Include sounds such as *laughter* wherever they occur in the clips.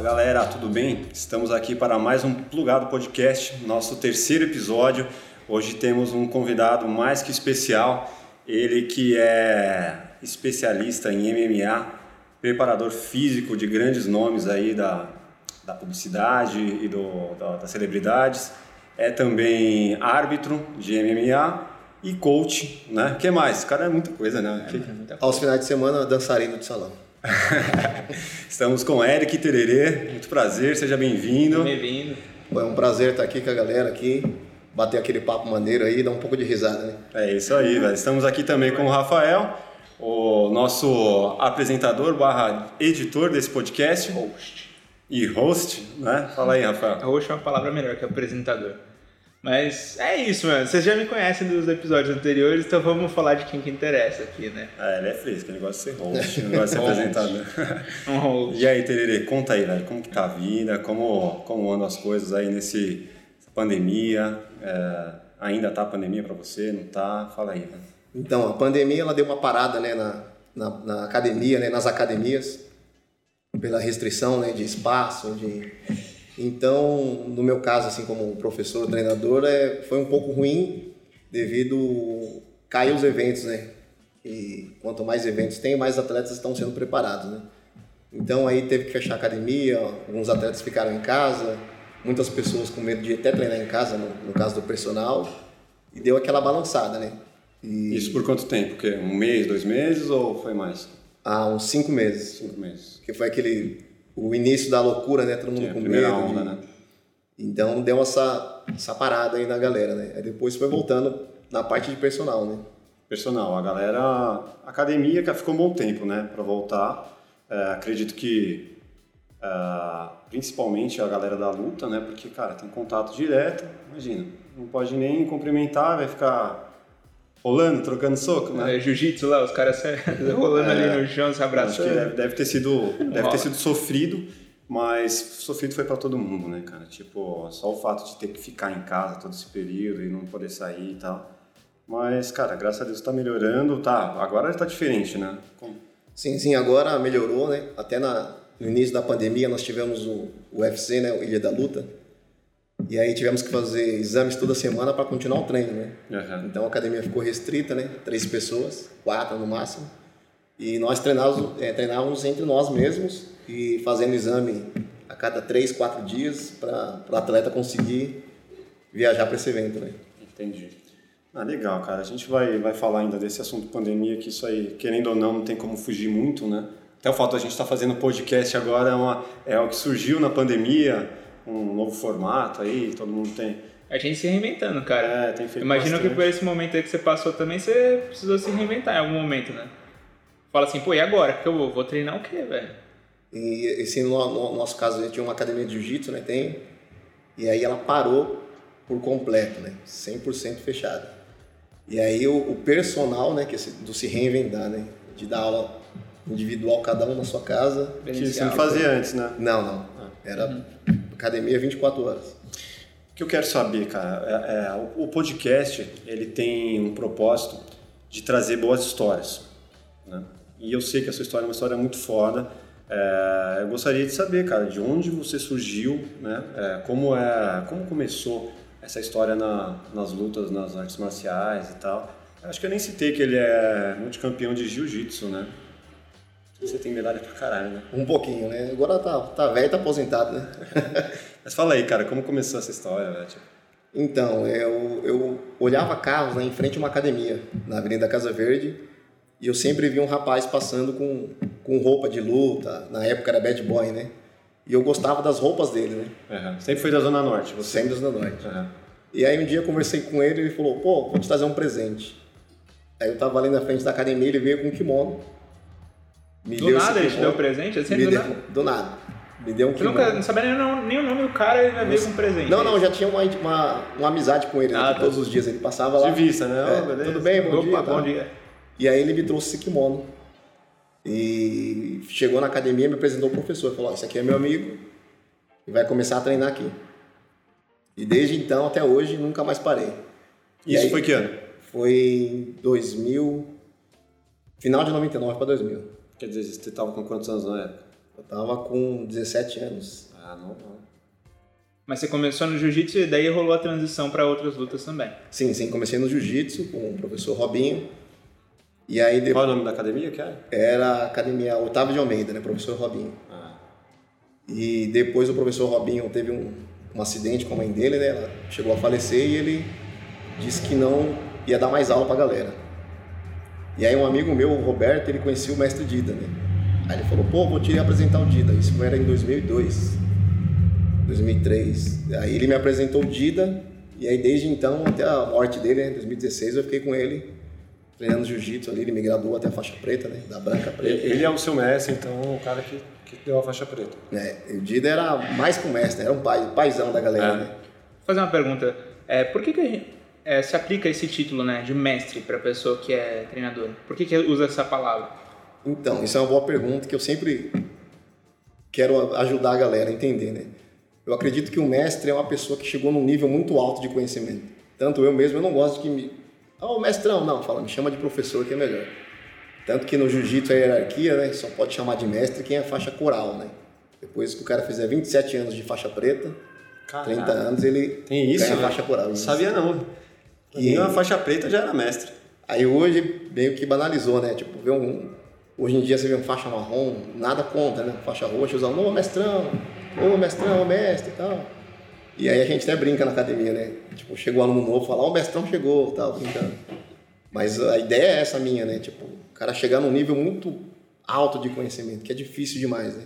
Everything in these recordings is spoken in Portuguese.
Fala galera, tudo bem? Estamos aqui para mais um Plugado Podcast, nosso terceiro episódio. Hoje temos um convidado mais que especial, ele que é especialista em MMA, preparador físico de grandes nomes aí da, da publicidade e do, da, das celebridades, é também árbitro de MMA e coach, né? O que mais? O cara é muita coisa, né? É, muita coisa. Aos finais de semana, dançarino de salão. *laughs* Estamos com Eric Tererê, muito prazer, seja bem-vindo. Bem-vindo. É um prazer estar aqui com a galera aqui, bater aquele papo maneiro aí, dar um pouco de risada, né? É isso aí, velho. Estamos aqui também com o Rafael, o nosso apresentador barra editor desse podcast. Host. E host, né? Fala aí, Rafael. Host é uma palavra melhor que apresentador. Mas é isso, mano. Vocês já me conhecem dos episódios anteriores, então vamos falar de quem que interessa aqui, né? É, ele é fresco, ele gosta de ser host, não gosta de ser *laughs* apresentador. Um host. E aí, Tererê, conta aí, velho, como que tá a vida, como, como andam as coisas aí nesse pandemia, é, ainda tá a pandemia para você, não tá? Fala aí, velho. Então, a pandemia, ela deu uma parada, né, na, na, na academia, né, nas academias, pela restrição, né, de espaço, de então, no meu caso, assim, como professor, treinador, é, foi um pouco ruim devido cair os eventos, né? E quanto mais eventos tem, mais atletas estão sendo preparados, né? Então aí teve que fechar a academia, alguns atletas ficaram em casa, muitas pessoas com medo de até treinar em casa, no, no caso do personal, e deu aquela balançada, né? E... Isso por quanto tempo? Que um mês, dois meses ou foi mais? Ah, uns cinco meses. Cinco meses. Que foi aquele o início da loucura, né? Todo mundo Sim, com primeira medo. onda, de... né? Então deu essa, essa parada aí na galera, né? Aí depois foi voltando na parte de personal, né? Personal, a galera, a academia que ficou um bom tempo, né, para voltar. É, acredito que é, principalmente a galera da luta, né, porque cara tem contato direto, imagina, não pode nem cumprimentar, vai ficar rolando, trocando soco, né? É, Jiu-jitsu lá, os caras *laughs* rolando É, ali no chão, se Acho abraçando. que deve, deve ter sido deve ter sido sofrido, mas sofrido foi para todo mundo, né, cara? Tipo, só o fato de ter que ficar em casa todo esse período e não poder sair e tal. Mas, cara, graças a Deus tá melhorando, tá. Agora tá diferente, né? Com- Sim, sim, agora melhorou, né? Até na, no início da pandemia nós tivemos o, o UFC, né? O Ilha da Luta. E aí tivemos que fazer exames toda semana para continuar o treino, né? Aham. Então a academia ficou restrita, né? Três pessoas, quatro no máximo. E nós treinávamos, é, treinávamos entre nós mesmos e fazendo exame a cada três, quatro dias para o atleta conseguir viajar para esse evento, né? Entendi. Ah, legal, cara. A gente vai, vai falar ainda desse assunto pandemia, que isso aí, querendo ou não, não tem como fugir muito, né? Até o fato de a gente estar fazendo podcast agora é, uma, é o que surgiu na pandemia, um novo formato aí, todo mundo tem. A gente se reinventando, cara. É, tem feito Imagino que bastante. por esse momento aí que você passou também, você precisou se reinventar em algum momento, né? Fala assim, pô, e agora? Que eu vou, vou treinar o quê, velho? E esse no, no nosso caso a gente tinha uma academia de jiu-jitsu, né? Tem. E aí ela parou por completo, né? 100% fechada. E aí o, o personal, né? Que é do se reinventar, né? De dar aula individual cada um na sua casa. Que você não fazia antes, né? Não, não. Era academia 24 horas. O que eu quero saber, cara, é, é, o, podcast ele tem um propósito de trazer boas histórias, né? E eu sei que a sua história é uma história muito foda. É, eu gostaria de saber, cara, de onde você surgiu, né? É, como é, como começou essa história na, nas lutas, nas artes marciais e tal. Acho que eu nem citei que ele é multicampeão de jiu-jitsu, né? Você tem medalha pra caralho, né? Um pouquinho, né? Agora tá, tá velho, tá aposentado, né? *laughs* Mas fala aí, cara, como começou essa história, velho? Tipo, Então, eu, eu olhava carros né, em frente a uma academia, na Avenida Casa Verde, e eu sempre via um rapaz passando com, com roupa de luta, na época era bad boy, né? E eu gostava das roupas dele, né? Aham. Sempre foi da Zona Norte, você? Sempre da noite. Aham. E aí um dia eu conversei com ele e ele falou, pô, vou te trazer um presente. Aí eu tava ali na frente da academia, ele veio com um kimono. Me Do nada ele te deu presente? Assim, Me do deu, nada? do nada. Me deu um Você nunca não sabia nem, o nome- nem o nome do cara, ele já veio com um presente. Não, não, já tinha uma, uma, uma amizade com ele, né? Ah, tá. Todos os dias ele passava lá. De vista, né? É, beleza. tudo bem, bom Opa, dia. bom tal. dia. E aí ele me trouxe esse kimono. E chegou na academia, me apresentou o professor. Falou, esse aqui é meu amigo e vai começar a treinar aqui. E desde então até hoje nunca mais parei. E Isso aí- foi que ano? Foi em 2000, final de 99 para 2000. Quer dizer, você estava com quantos anos na época? Eu tava com 17 anos. Ah, não, não. Mas você começou no jiu-jitsu e daí rolou a transição para outras lutas também. Sim, sim, comecei no jiu-jitsu com o professor Robinho. E aí Qual depois é o nome da academia que é? era a academia Otávio de Almeida, né, professor Robinho. Ah, E depois o professor Robinho teve um, um acidente com a mãe dele, né? Ela chegou a falecer e ele disse que não ia dar mais aula pra galera. E aí um amigo meu, o Roberto, ele conhecia o mestre Dida, né? Aí ele falou, pô, vou te apresentar o Dida. Isso era em 2002, 2003. Aí ele me apresentou o Dida e aí desde então até a morte dele, né, em 2016, eu fiquei com ele treinando jiu-jitsu ali. Ele me graduou até a faixa preta, né? Da branca preta. Ele é o seu mestre, então, o cara que, que deu a faixa preta. É, e o Dida era mais que um mestre, né? era um pai, paizão da galera, É. né? Vou fazer uma pergunta. É, por que, que a gente, é, se aplica esse título né, de mestre para pessoa que é treinadora? Por que, que usa essa palavra? Então, isso é uma boa pergunta que eu sempre quero ajudar a galera a entender, né? Eu acredito que o mestre é uma pessoa que chegou num nível muito alto de conhecimento. Tanto eu mesmo, eu não gosto de que me... Ah, o mestrão, não, fala, me chama de professor que é melhor. Tanto que no jiu-jitsu a hierarquia, né, só pode chamar de mestre quem é faixa coral, né? Depois que o cara fizer 27 anos de faixa preta, 30 anos, ele Tem isso, ganha né? faixa coral. Não isso. sabia não. E- uma faixa preta já era mestre. Aí hoje meio que banalizou, né? Tipo, vê um. Hoje em dia você vê um faixa marrom, nada contra, né? Faixa roxa, usando, ô mestrão, ô mestrão, ô mestre e tal. E aí a gente até brinca na academia, né? Tipo, chegou um aluno novo, fala, ó, o mestrão chegou, tal, brincando. Mas a ideia é essa minha, né? Tipo, o cara chegar num nível muito alto de conhecimento, que é difícil demais, né?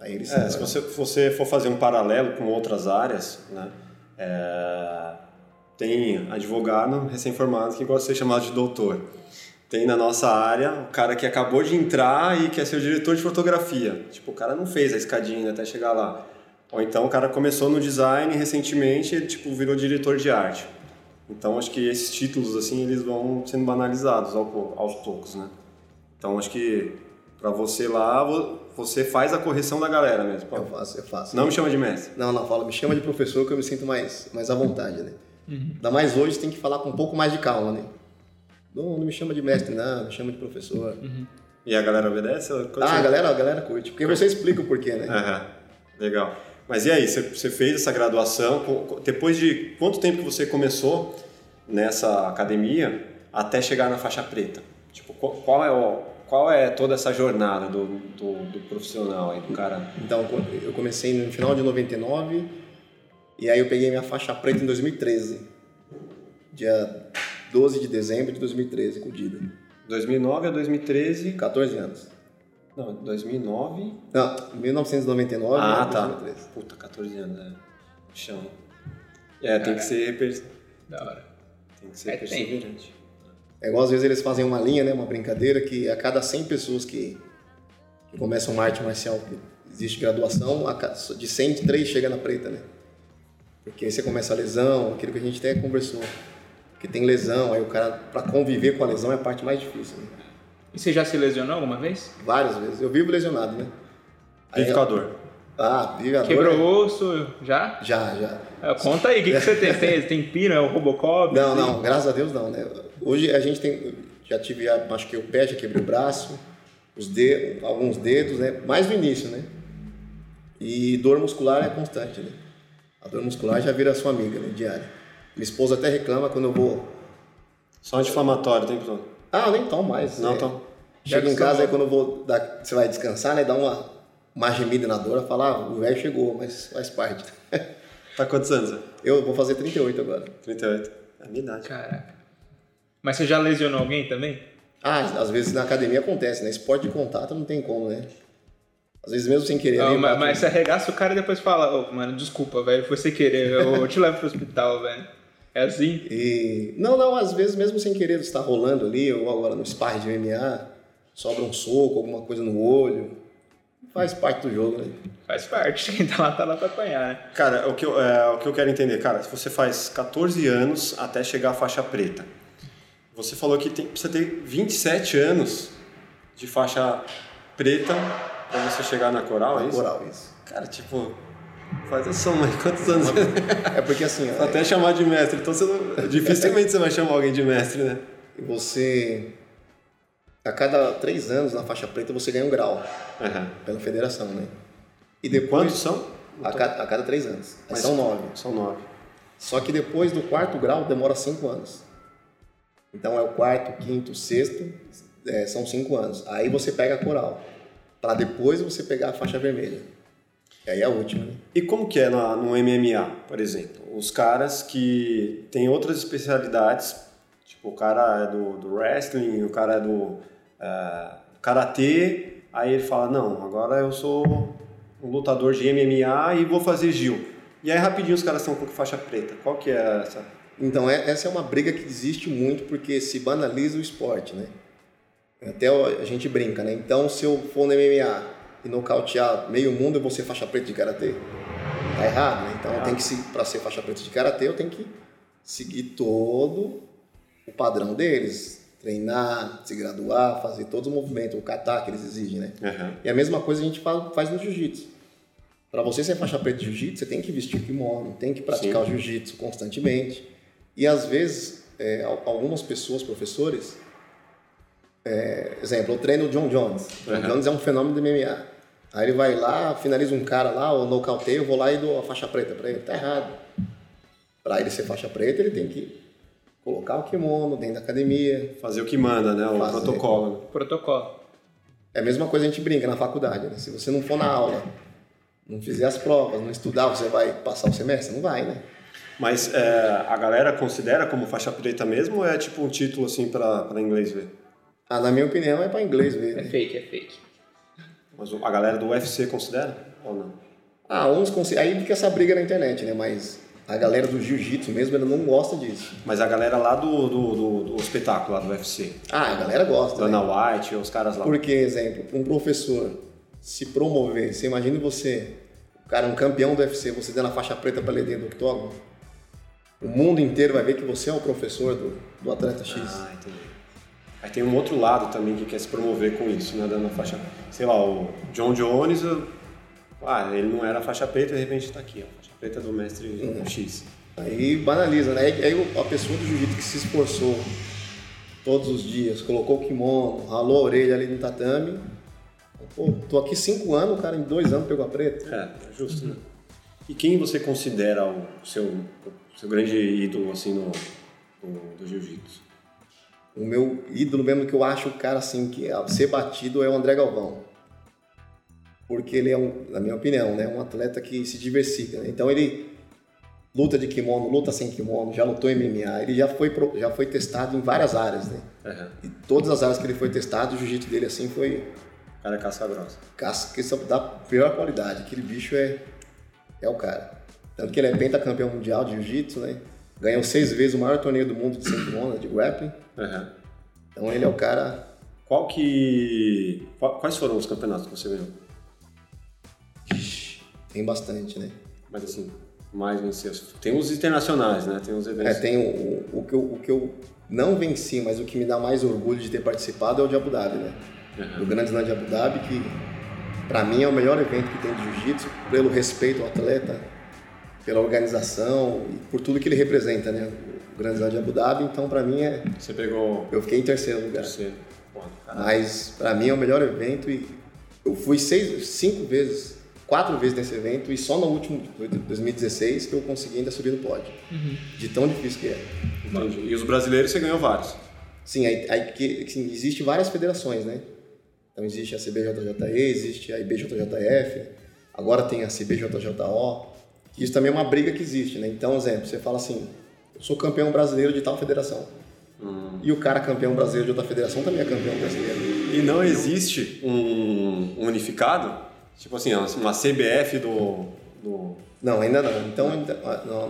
Aí ele É, se você, você for fazer um paralelo com outras áreas, né? é, tem advogado recém-formado que gosta de ser chamado de doutor. Tem na nossa área o cara que acabou de entrar e quer ser o diretor de fotografia. Tipo, o cara não fez a escadinha até chegar lá. Ou então o cara começou no design recentemente e ele tipo, virou diretor de arte. Então acho que esses títulos assim eles vão sendo banalizados aos poucos, né? Então acho que para você lá vo- você faz a correção da galera mesmo. Eu faço, eu faço. não me chama de mestre. Não, não, fala, me chama de professor que eu me sinto mais, mais à vontade, né? Ainda mais hoje você tem que falar com um pouco mais de calma, né? Não, não me chama de mestre, não, me chama de professor. E a galera obedece? Quando Ah, a galera, a galera curte, porque você explica o porquê, né? Aham, legal. Mas e aí, você, fez essa graduação, depois de quanto tempo que você começou nessa academia até chegar na faixa preta? Tipo, qual, é, o, qual é toda essa jornada do, do, do profissional aí, do cara? Então, eu comecei no final de 99 e aí eu peguei minha faixa preta em 2013. Dia 12 de dezembro de 2013, com o Dida. 2009 a 2013? 14 anos. Não, 2009... Não, 1999 Ah, a tá. 2013. Puta, 14 anos, é. Chão. É, tem que ser, per- Da hora. tem que ser É, perseverante. É igual às vezes eles fazem uma linha, né, uma brincadeira, que a cada 100 pessoas que, que começam uma arte marcial, que existe graduação, de 100, 3 chega na preta, né? Porque aí você começa a lesão, aquilo que a gente até conversou. Que tem lesão, aí o cara, pra conviver com a lesão é a parte mais difícil. Né? E você já se lesionou alguma vez? Várias vezes. Eu vivo lesionado, né? Aí- Vive com a dor. Ah, vive a dor, Quebrou né? o osso? Já? Já, já. É, conta aí, o que, que você tem? Tem, tem pino, é o Robocop? Não, assim? não, graças a Deus não, né? Hoje a gente tem, já tive, já machuquei o pé, já quebrei o braço, os dedos, alguns dedos, né? Mais no início, né? E dor muscular é constante, né? A dor muscular já vira sua amiga, né? Diária. Minha esposa até reclama quando eu vou. Só anti-inflamatório o tempo todo. Ah, nem tomo mais. Não é. tomo. Chega em casa, aí quando eu vou, dar, você vai descansar, né? Dá uma, uma gemida na dor, fala, ah, o velho chegou, mas faz parte. *laughs* Tá quantos anos? Zé? Eu vou fazer 38 agora. 38. É a minha idade. Caraca. Mas você já lesionou alguém também? Ah, às vezes na academia acontece, né? Esporte de contato não tem como, né? Às vezes mesmo sem querer. Não, mas, mas você arregaça o cara e depois fala, ô, mano, desculpa, velho, foi sem querer, eu, eu te levo pro hospital, velho. É assim? E... Não, não, às vezes mesmo sem querer, você tá rolando ali, ou agora no sparring de MMA, sobra um soco, alguma coisa no olho. Faz parte do jogo, né? Faz parte, *laughs* quem tá lá tá lá pra apanhar, né? Cara, o que, eu, é, o que eu quero entender, cara, se você faz 14 anos até chegar à faixa preta, você falou que tem, precisa ter 27 anos de faixa preta pra você chegar na coral, é isso? Coral, isso. Cara, tipo, faz a soma aí, quantos anos? É porque assim, ó, até chamar de mestre, então você não, dificilmente você vai chamar alguém de mestre, né? você. a cada três anos na faixa preta você ganha um grau Aham. pela federação, né? E depois Quantos são? a cada, a cada três anos. Mas- São nove. São nove. Só que depois do quarto grau demora cinco anos. Então é o quarto, quinto, sexto, é, são cinco anos. Aí você pega a coral, para depois você pegar a faixa vermelha. E aí é a última, né? E como que é na- no MMA, por exemplo? Os caras que têm outras especialidades, tipo o cara é do, do wrestling, o cara é do é, karatê, aí ele fala, não, agora eu sou um lutador de MMA e vou fazer Gil. E aí rapidinho os caras estão com faixa preta. Qual que é essa? Então é- essa é uma briga que existe muito porque se banaliza o esporte, né? Até a gente brinca, né? Então se eu for no MMA e nocautear meio mundo, eu vou ser faixa preta de karatê. Tá errado, né? Então eu tenho que se para ser faixa preta de karatê, eu tenho que seguir todo o padrão deles, treinar, se graduar, fazer todos os movimentos, o kata que eles exigem, né? Aham. E a mesma coisa a gente fa- faz no jiu-jitsu. Para você ser faixa preta de jiu-jitsu, você tem que vestir kimono, tem que praticar Sim. o jiu-jitsu constantemente. E às vezes, é, al- algumas pessoas, professores, é, exemplo, eu treino o John Jones. John Uhum. Jones é um fenômeno do MMA. Aí ele vai lá, finaliza um cara lá, ou nocauteia, eu vou lá e dou a faixa preta para ele. Tá errado. Para ele ser faixa preta, ele tem que colocar o kimono dentro da academia. Fazer o que manda, né? O Fazer. protocolo. Protocolo. É a mesma coisa a gente brinca na faculdade, né? Se você não for na aula, não fizer as provas, não estudar, você vai passar o semestre? Não vai, né? Mas é, a galera considera como faixa preta mesmo ou é tipo um título assim para inglês ver? Ah, na minha opinião, é para inglês ver, É né? fake, é fake. Mas a galera do UFC considera ou não? Ah, uns consi- aí fica essa briga na internet, né? Mas a galera do jiu-jitsu mesmo, ela não gosta disso. Mas a galera lá do, do, do, do espetáculo, lá do UFC. Ah, a galera gosta, né? Dana White, os caras lá. Porque, exemplo, um professor se promover, você imagina você, o cara é um campeão do UFC, você dando a faixa preta para ele dentro do octógono, o mundo inteiro vai ver que você é o professor do, do atleta X. Ah, entendi. Aí tem um outro lado também que quer se promover com isso, né? Dando a faixa. Sei lá, o John Jones, ah, ele não era faixa preta, de repente tá aqui, ó. Faixa preta do mestre Uhum. X. Aí banaliza, né? Aí a pessoa do jiu-jitsu que se esforçou todos os dias, colocou o kimono, ralou a orelha ali no tatame. Pô, tô aqui cinco anos, o cara em dois anos pegou a preta. É, é justo, né? E quem você considera o seu, o seu grande ídolo, assim, no, do, do jiu-jitsu? O meu ídolo mesmo que eu acho o cara assim, que a ser batido é o André Galvão. Porque ele é, um, na minha opinião, né, um atleta que se diversifica. né? Então ele luta de kimono, luta sem kimono, já lutou em MMA, ele já foi, já foi testado em várias áreas, né? Aham. E todas as áreas que ele foi testado, o jiu-jitsu dele assim foi cara é casca grossa. casca dá pior qualidade. Aquele bicho é, é o cara. Tanto que ele é pentacampeão mundial de jiu-jitsu, né? Ganhou seis vezes o maior torneio do mundo de kimono, de grappling. Aham. Então ele é o cara Qual que. Quais foram os campeonatos que você ganhou? Tem bastante, né? Mas assim, mais venceu. Tem os internacionais, né? Tem os É, eventos. tem o, o, que eu, o que eu não venci, mas o que me dá mais orgulho de ter participado é o de Abu Dhabi, né? Aham. Do Grande Slam de Abu Dhabi, que pra mim é o melhor evento que tem de jiu-jitsu, pelo respeito ao atleta, pela organização e por tudo que ele representa, né? O Grande Slam de Abu Dhabi, então pra mim é. Você pegou Eu fiquei em terceiro lugar. terceiro. Mas pra mim é o melhor evento e eu fui seis, cinco vezes, quatro vezes nesse evento e só no último, 2016, que eu consegui ainda subir no pódio. De tão difícil que é. Entendi. E os brasileiros você ganhou vários. Sim, aí, aí que, assim, existe várias federações, né? Então existe a CBJJE, existe a IBJJF, agora tem a CBJJO. Isso também é uma briga que existe, né? Então, exemplo, você fala assim, eu sou campeão brasileiro de tal federação. E o cara campeão brasileiro de outra federação também é campeão brasileiro. E não existe um unificado? Tipo assim, uma CBF do. do... Não, ainda não. Então,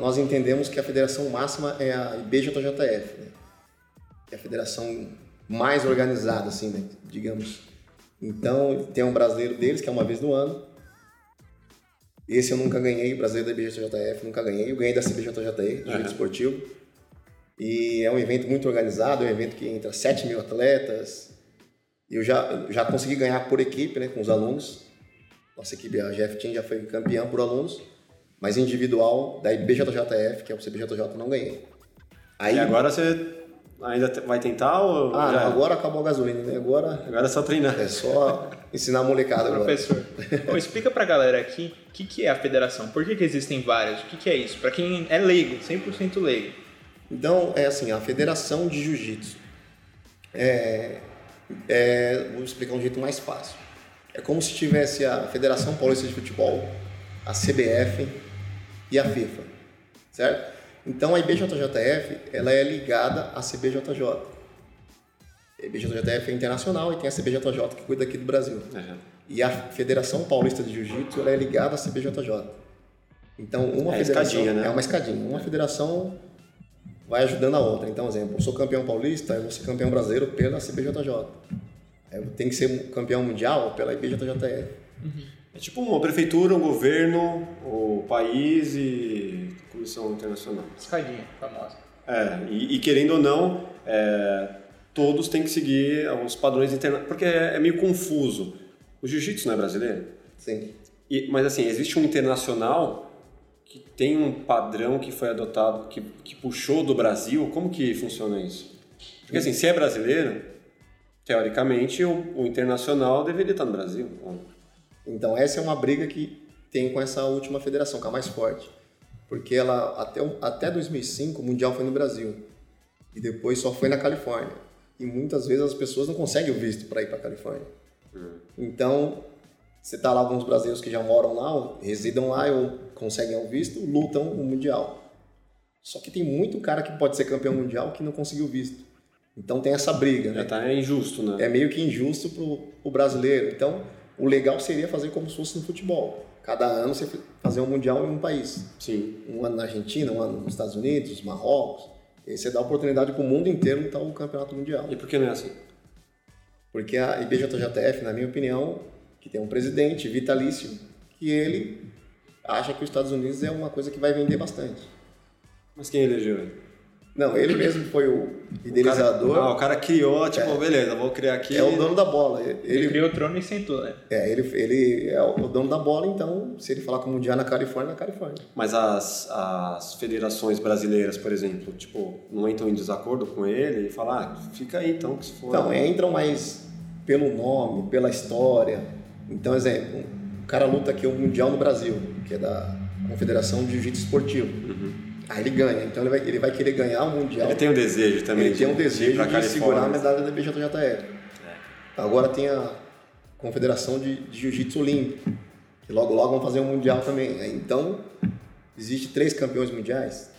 nós entendemos que a federação máxima é a IBJJF, né? Que é a federação mais organizada, assim, né? digamos. Então, tem um brasileiro deles, que é uma vez no ano. Esse eu nunca ganhei, o brasileiro da IBJJF nunca ganhei. Eu ganhei da CBJJE, do. Jiu Esportivo. E é um evento muito organizado, é um evento que entra 7 mil atletas. E eu já, já consegui ganhar por equipe, né, com os alunos. Nossa equipe, a GF Team, já foi campeã por alunos. Mas individual, da IBJJF, que é o CBJJ, não ganhei. Aí, E agora você Ainda vai tentar ou Ah, já? não, agora acabou a gasolina, né? Agora Agora é só treinar. é só ensinar a molecada agora. Professor, *laughs* Ô, explica pra galera aqui o que, que é a federação, por que, que existem várias, o que, que é isso? Pra quem é leigo, 100% leigo. Então, é assim, a Federação de Jiu-Jitsu. É, é, vou explicar um jeito mais fácil. É como se tivesse a Federação Paulista de Futebol, a CBF e a FIFA, certo? Então, a IBJJF, ela é ligada à CBJJ. A IBJJF é internacional e tem a CBJJ que cuida aqui do Brasil. Uhum. E a Federação Paulista de Jiu-Jitsu ela é ligada à CBJJ. Então, uma É federação escadinha, né? é uma escadinha. Uma federação vai ajudando a outra. Então, exemplo, eu sou campeão paulista, eu vou ser campeão brasileiro pela CBJJ. Eu tenho que ser campeão mundial pela IBJJF. É tipo uma prefeitura, um governo, o país e comissão internacional. Escadinha, famosa. É, e, e querendo ou não, é, todos têm que seguir os padrões internacionais, porque é, é meio confuso. O jiu-jitsu não é brasileiro? Sim. E- mas assim, existe um internacional que tem um padrão que foi adotado, que, que puxou do Brasil. Como que funciona isso? Porque assim, se é brasileiro, teoricamente o, o internacional deveria estar no Brasil. Então, essa é uma briga que tem com essa última federação, que é a mais forte. Porque ela, até, até 2005, o Mundial foi no Brasil. E depois só foi na Califórnia. E muitas vezes as pessoas não conseguem o visto para ir para a Califórnia. Então, você tá lá alguns brasileiros que já moram lá, ou residam lá ou conseguem o visto, lutam o Mundial. Só que tem muito cara que pode ser campeão mundial que não conseguiu visto. Então tem essa briga, Já né? tá injusto, né? É meio que injusto pro, pro brasileiro. Então, o legal seria fazer como se fosse no futebol. Cada ano você fazer um mundial em um país. Sim. Um ano na Argentina, um ano nos Estados Unidos, Marrocos. E você dá oportunidade para o mundo inteiro lutar o campeonato mundial. E por que não é assim? Porque a IBJJF, na minha opinião, que tem um presidente vitalício, que ele acha que os Estados Unidos é uma coisa que vai vender bastante. Mas quem elegeu ele? Não, ele mesmo foi o O cara, idealizador, ah, o cara criou, tipo, beleza, vou criar aqui. é o dono da bola. Ele, Ele, criou o trono e sentou, né? é, ele, ele é o dono da bola, então se ele falar que o Mundial é na Califórnia, é na Califórnia. Mas as, as federações brasileiras, por exemplo, tipo, não entram em desacordo com ele e falam, ah, fica aí então, que se for. Então, entram mais pelo nome, pela história. Então, exemplo, o cara luta aqui o Mundial no Brasil, que é da Confederação de Jiu-Jitsu Esportivo. Aí ele ganha, então ele vai, ele vai querer ganhar o Mundial. Ele tem um desejo também. Ele tem um de- de ir desejo de Califórnia. segurar a medalha da BJJF. Agora tem a Confederação de, de Jiu-Jitsu Olímpico, que logo logo vão fazer um Mundial também. Aí, Então, existe três campeões mundiais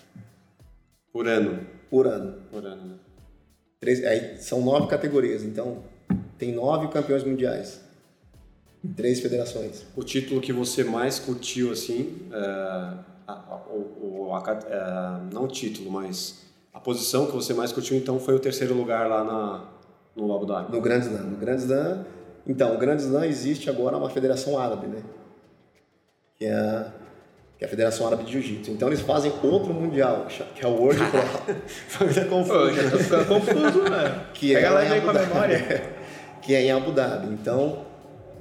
Por ano. por ano. Por ano, né? Três, aí são nove categorias, então tem nove campeões mundiais em três federações. O título que você mais curtiu, assim, é, o, o- a é, não o título, mas a posição que você mais curtiu, então, foi o terceiro lugar lá na, no Abu Dhabi. No Grand Slam. No Grand Slam, então, o Grand Slam existe agora uma federação árabe, né? Que é a, que é a Federação Árabe de Jiu-Jitsu. Então eles fazem outro mundial, que é o World Pro. Família confusa. já tô ficando confuso, mano. *laughs* que Pega é lá e com a memória. *laughs* que é em Abu Dhabi. Então,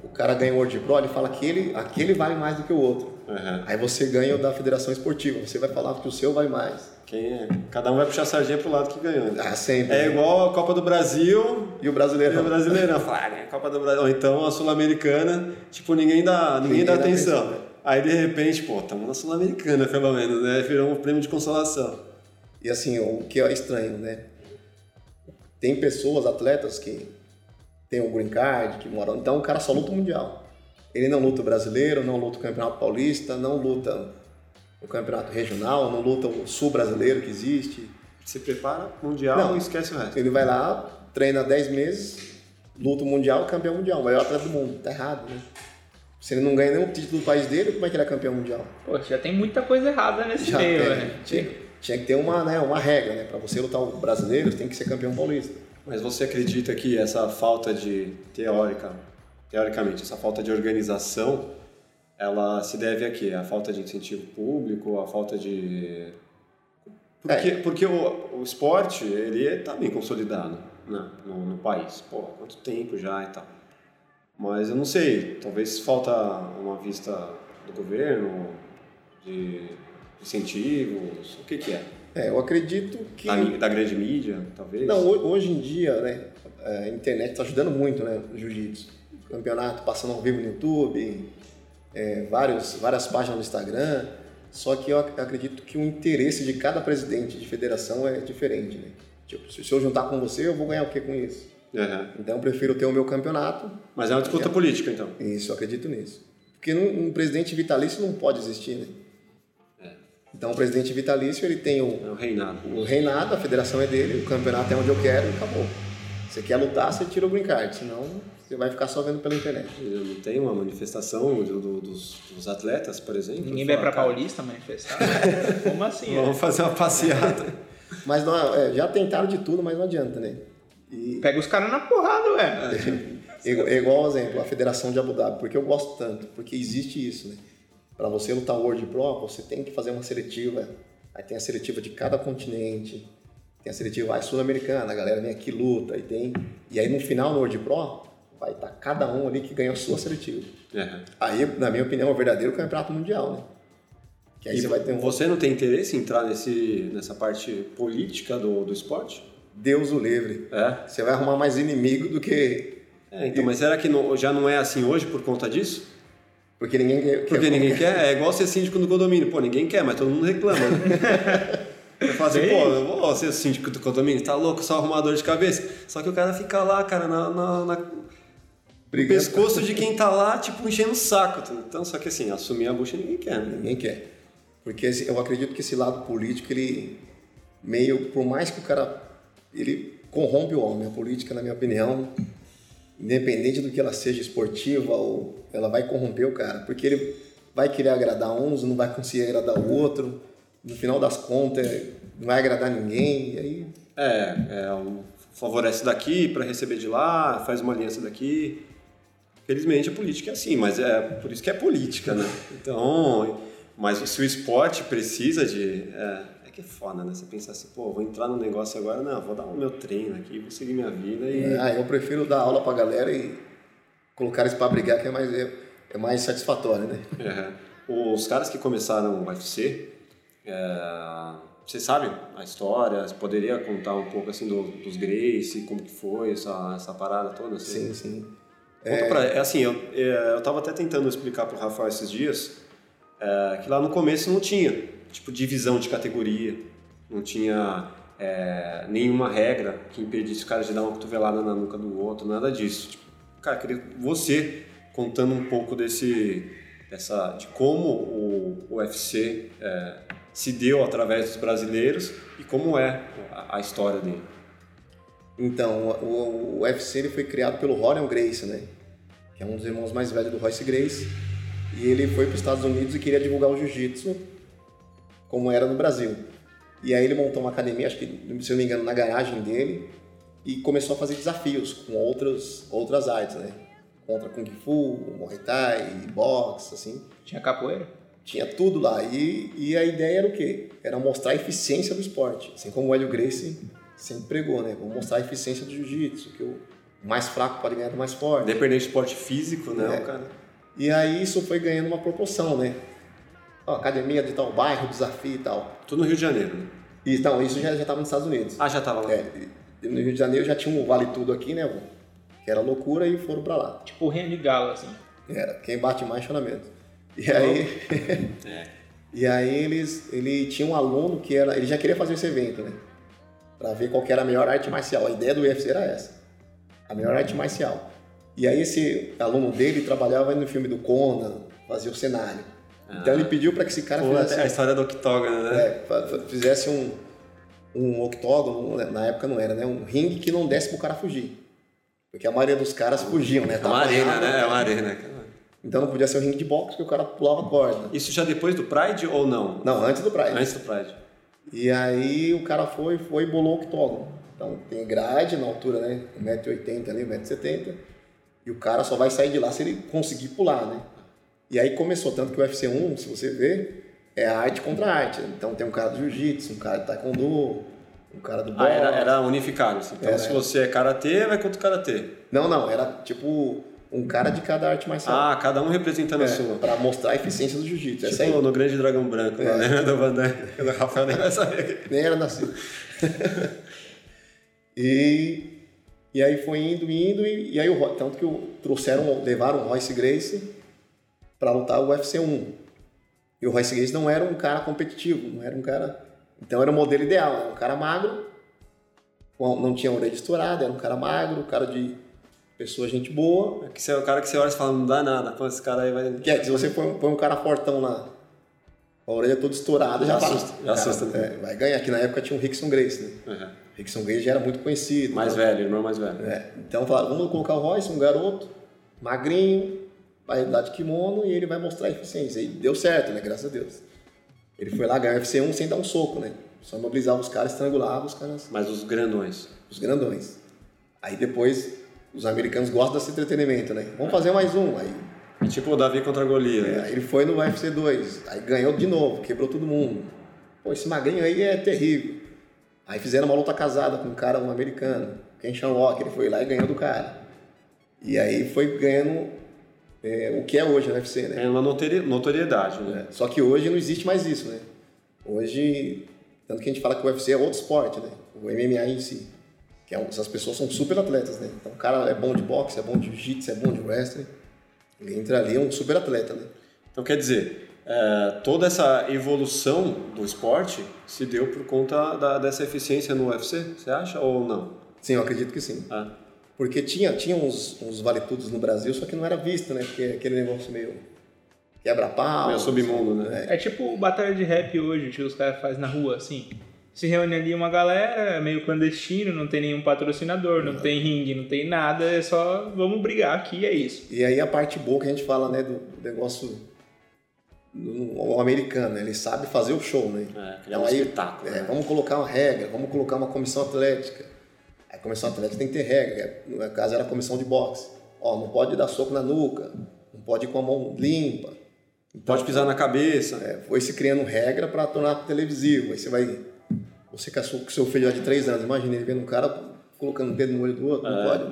o cara ganha o World Pro, ele fala que ele, aquele vale mais do que o outro. Uhum. Aí você ganha o da Federação Esportiva, você vai falar que o seu vale mais. Quem é? Cada um vai puxar a sardinha pro lado que ganhou. né? Ah, sempre. É igual a Copa do Brasil E o e brasileiro? o Brasileirão. Fala, ah, né, Copa do Brasil. Ou então a Sul-Americana, tipo, ninguém dá, ninguém Ninguém dá dá atenção. atenção, né? Aí de repente, pô, estamos na Sul-Americana, pelo menos, né? Virou um prêmio de consolação. E assim, o que é estranho, né? Tem pessoas, atletas que tem o green card, que moram. Então o cara só luta o mundial. Ele não luta o brasileiro, não luta o campeonato paulista, não luta o campeonato regional, não luta o sul brasileiro que existe. Se prepara, mundial Não. e esquece o resto. Ele vai lá, treina 10 meses, luta o mundial, campeão mundial, maior atleta do mundo. Tá errado, né? Se ele não ganha nenhum título do país dele, como é que ele é campeão mundial? Pô, já tem muita coisa errada nesse Já meio, tem, né? tinha, tinha que ter uma, né, uma regra, né? Pra você lutar o brasileiro, você tem que ser campeão paulista. Mas você acredita que essa falta de teórica, teoricamente, essa falta de organização, ela se deve a quê? A falta de incentivo público, a falta de porque, porque o, o esporte, ele está bem consolidado né, no, no país. Pô, quanto tempo já e tal. Mas eu não sei, talvez falta uma vista do governo, de incentivos, o que que é? É, eu acredito que. Da, da grande mídia, talvez? Não, ho- hoje em dia, né, a internet está ajudando muito, né, o jiu-jitsu. Campeonato passando ao vivo no YouTube, é, vários, várias páginas no Instagram. Só que eu ac- acredito que o interesse de cada presidente de federação é diferente, né? Tipo, se eu juntar com você, eu vou ganhar o que com isso? Aham. Então eu prefiro ter o meu campeonato. Mas é uma disputa política, então. Isso, eu acredito nisso. Porque um, um presidente vitalício não pode existir, né? Então o presidente vitalício ele tem o, É o reinado. o reinado, a federação é dele, o campeonato é onde eu quero e acabou. Você quer lutar, você tira o green card, senão você vai ficar só vendo pela internet. Não tem uma manifestação do- do- dos, dos atletas, por exemplo? Ninguém vai cara, Paulista manifestar? *laughs* Como assim? Vamos fazer uma passeata. *laughs* Mas não, é, já tentaram de tudo, mas não adianta, né? E Pega os caras na porrada, ué. *laughs* igual, é igual exemplo, a Federação de Abu Dhabi, porque eu gosto tanto, porque existe isso, né? Para você lutar World Pro, você tem que fazer uma seletiva. Aí tem a seletiva de cada continente, tem a seletiva ah, sul-americana, a galera vem aqui luta, e tem. E aí no final no World Pro, vai estar cada um ali que ganhou a sua seletiva. É. Aí, na minha opinião, é o verdadeiro campeonato mundial, né? Que aí E você vai ter um. Você não tem interesse em entrar nesse, nessa parte política do, do esporte? Deus o livre. É. Você vai arrumar mais inimigo do que. É, então, mas será que não- já não é assim hoje por conta disso? Porque ninguém quer. Porque ninguém quer? É igual ser síndico do condomínio. Pô, ninguém quer, mas todo mundo reclama, né? *laughs* Eu falo assim, pô, eu vou ser síndico do condomínio, tá louco, só arrumar dor de cabeça. Só que o cara fica lá, cara, na, na, na- Brigando. pescoço de quem tá lá, tipo, enchendo o saco. tá? Então, só que assim, assumir a bucha ninguém quer, né? Ninguém quer. Porque eu acredito que esse lado político, ele meio, por mais que o cara, ele corrompe o homem. A política, na minha opinião, independente do que ela seja esportiva, ou ela vai corromper o cara. Porque ele vai querer agradar uns, não vai conseguir agradar o outro. No final das contas, não vai agradar ninguém. E aí, É, é um, favorece daqui para receber de lá, faz uma aliança daqui. Felizmente a política é assim, mas é por isso que é política, né? Então, mas se o esporte precisa de. É, é que é foda, né? Você pensar assim, pô, vou entrar no negócio agora, não, vou dar o meu treino aqui, vou seguir minha vida e. ah, eu prefiro dar aula pra galera e colocar eles pra brigar, que é mais, é, é mais satisfatório, né? É. Os caras que começaram o UFC, é, você sabe a história? Você poderia contar um pouco assim do- dos Gracie, como que foi essa, essa parada toda? Assim? Sim, sim. Conta pra, é assim, eu, é, eu tava até tentando explicar pro Rafael esses dias é, que lá no começo não tinha, tipo, divisão de categoria, não tinha é, nenhuma regra que impedisse o cara de dar uma cotovelada na nuca do outro, nada disso. Tipo, cara, queria você contando um pouco desse, dessa, de como o, o UFC é, se deu através dos brasileiros e como é a, a história dele. Então, o, o- UFC ele foi criado pelo Rorion Grace, né? Que é um dos irmãos mais velhos do Royce Grace. E ele foi para os Estados Unidos e queria divulgar o jiu-jitsu como era no Brasil. E aí ele montou uma academia, acho que, se eu não me engano, na garagem dele e começou a fazer desafios com outras, outras artes, né? Contra Kung Fu, Muay Thai, boxe, assim. Tinha capoeira? Tinha tudo lá. E, e a ideia era o quê? Era mostrar a eficiência do esporte. Assim como o Hélio Gracie sempre pregou, né? Vamos mostrar a eficiência do jiu-jitsu, que o mais fraco pode ganhar do mais forte. Independente de esporte físico, né, É. cara? E aí isso foi ganhando uma proporção, né? Ó, academia de tal bairro, desafio e tal. Tudo no Rio de Janeiro, né? E, então, isso já estava nos Estados Unidos. Ah, já tava lá. É, e no Rio de Janeiro já tinha um Vale Tudo aqui, né? vô? Que era loucura e foram pra lá. Tipo o Reino de Galo, assim. Era, quem bate mais chonamento. E aí, *laughs* É. e aí eles, ele tinha um aluno que era, ele já queria fazer esse evento, né? Pra ver qual que era a melhor arte marcial. A ideia do UFC era essa. A melhor arte marcial. E aí esse aluno dele trabalhava no filme do Conan, fazia o cenário. Então ele pediu para que esse cara Pô, fizesse, a história do octógono, né? é, fizesse um, um octógono, né? na época não era, né? Um ringue que não desse pro cara fugir. Porque a maioria dos caras fugiam, né? É uma arena, né? É uma arena. cara. Então não podia ser um ringue de boxe porque o cara pulava corda. Isso já depois do Pride ou não? Não, antes do Pride. Antes do Pride. E aí o cara foi, foi e bolou o octógono. Então tem grade na altura, né? 1,80m ali, 1,70m. E o cara só vai sair de lá se ele conseguir pular, né? E aí começou, tanto que o UFC 1, se você ver, é arte contra arte. Então tem um cara do jiu-jitsu, um cara de taekwondo, um cara do boxe. Ah, era, era unificado. assim. Então, Era, se você é karatê, vai contra o karatê. Não, não, era tipo um cara de cada arte marcial. Ah, cada um representando a sua. Pra mostrar a eficiência do jiu-jitsu. Tipo no Grande Dragão Branco, lá, né? *laughs* Do Van Damme. *laughs* O Rafael nem vai saber. nem era nascido. *laughs* e, e aí foi indo, indo, e, e aí o tanto que o, trouxeram, levaram o Royce Grace para lutar o UFC 1. E o Royce Grace não era um cara competitivo, não era um cara. Então era o modelo ideal, era um cara magro, não tinha orelha estourada, era um cara magro, um cara de pessoa gente boa. Que você é o cara que você olha e fala, não dá nada. Pô, esse cara aí vai... Que é que se você põe, põe um cara fortão lá, a orelha toda estourada, já, Já assusta, já cara, assusta, né? é, vai ganhar. Aqui na época tinha o Rickson Grace, né? Uhum. Rickson Grace já era muito conhecido. Mais então- velho, irmão mais velho. É, então falaram, vamos colocar o Royce, um garoto, magrinho, vai dar de kimono e ele vai mostrar a eficiência. E deu certo, né? Graças a Deus. Ele foi lá ganhar o UFC 1 sem dar um soco, né? Só mobilizava os caras, estrangulava os caras, Mas os grandões. os grandões. Aí depois, os americanos gostam desse entretenimento, né? Vamos fazer mais um. Aí, E tipo o Davi contra Golias. é, né? ele foi no UFC 2, aí ganhou de novo, quebrou todo mundo. Pô, esse magrinho aí é terrível. Aí fizeram uma luta casada com um cara, um americano, Ken Shamrock, ele foi lá e ganhou do cara. E aí foi ganhando é, o que é hoje no UFC, né? É uma notori- notoriedade, né? Só que hoje não existe mais isso, né? Hoje, tanto que a gente fala que o UFC é outro esporte, né? O MMA em si. Que é, um- essas pessoas são super atletas, né? Então o cara é bom de boxe, é bom de jiu-jitsu, é bom de wrestling. Ele entra ali, é um super atleta, né? Então quer dizer, é, toda essa evolução do esporte se deu por conta da- dessa eficiência no UFC, você acha ou não? Sim, eu acredito que sim. Ah, Porque tinha, tinha uns, uns vale-tudos no Brasil, só que não era visto, né? Porque aquele negócio meio quebra-pau. meio submundo, né? É tipo batalha de rap hoje que os caras fazem na rua, assim. Se reúne ali uma galera, é meio clandestino, não tem nenhum patrocinador, não tem ringue, não tem nada, é só vamos brigar aqui, é isso. E aí a parte boa que a gente fala, né, do negócio do- o americano, né? ele sabe fazer o show, né? É, criar um aí, espetáculo, é, né? vamos colocar uma regra, vamos colocar uma comissão atlética. A comissão atlética tem que ter regra, no meu caso era a comissão de boxe. Ó, não pode dar soco na nuca, não pode ir com a mão limpa. Pode pisar na cabeça. É, foi se criando regra para tornar televisivo. Aí você vai. Você com a sua- com seu filho lá de 3 anos, imagina ele vendo um cara colocando o dedo no olho do outro, É. não pode.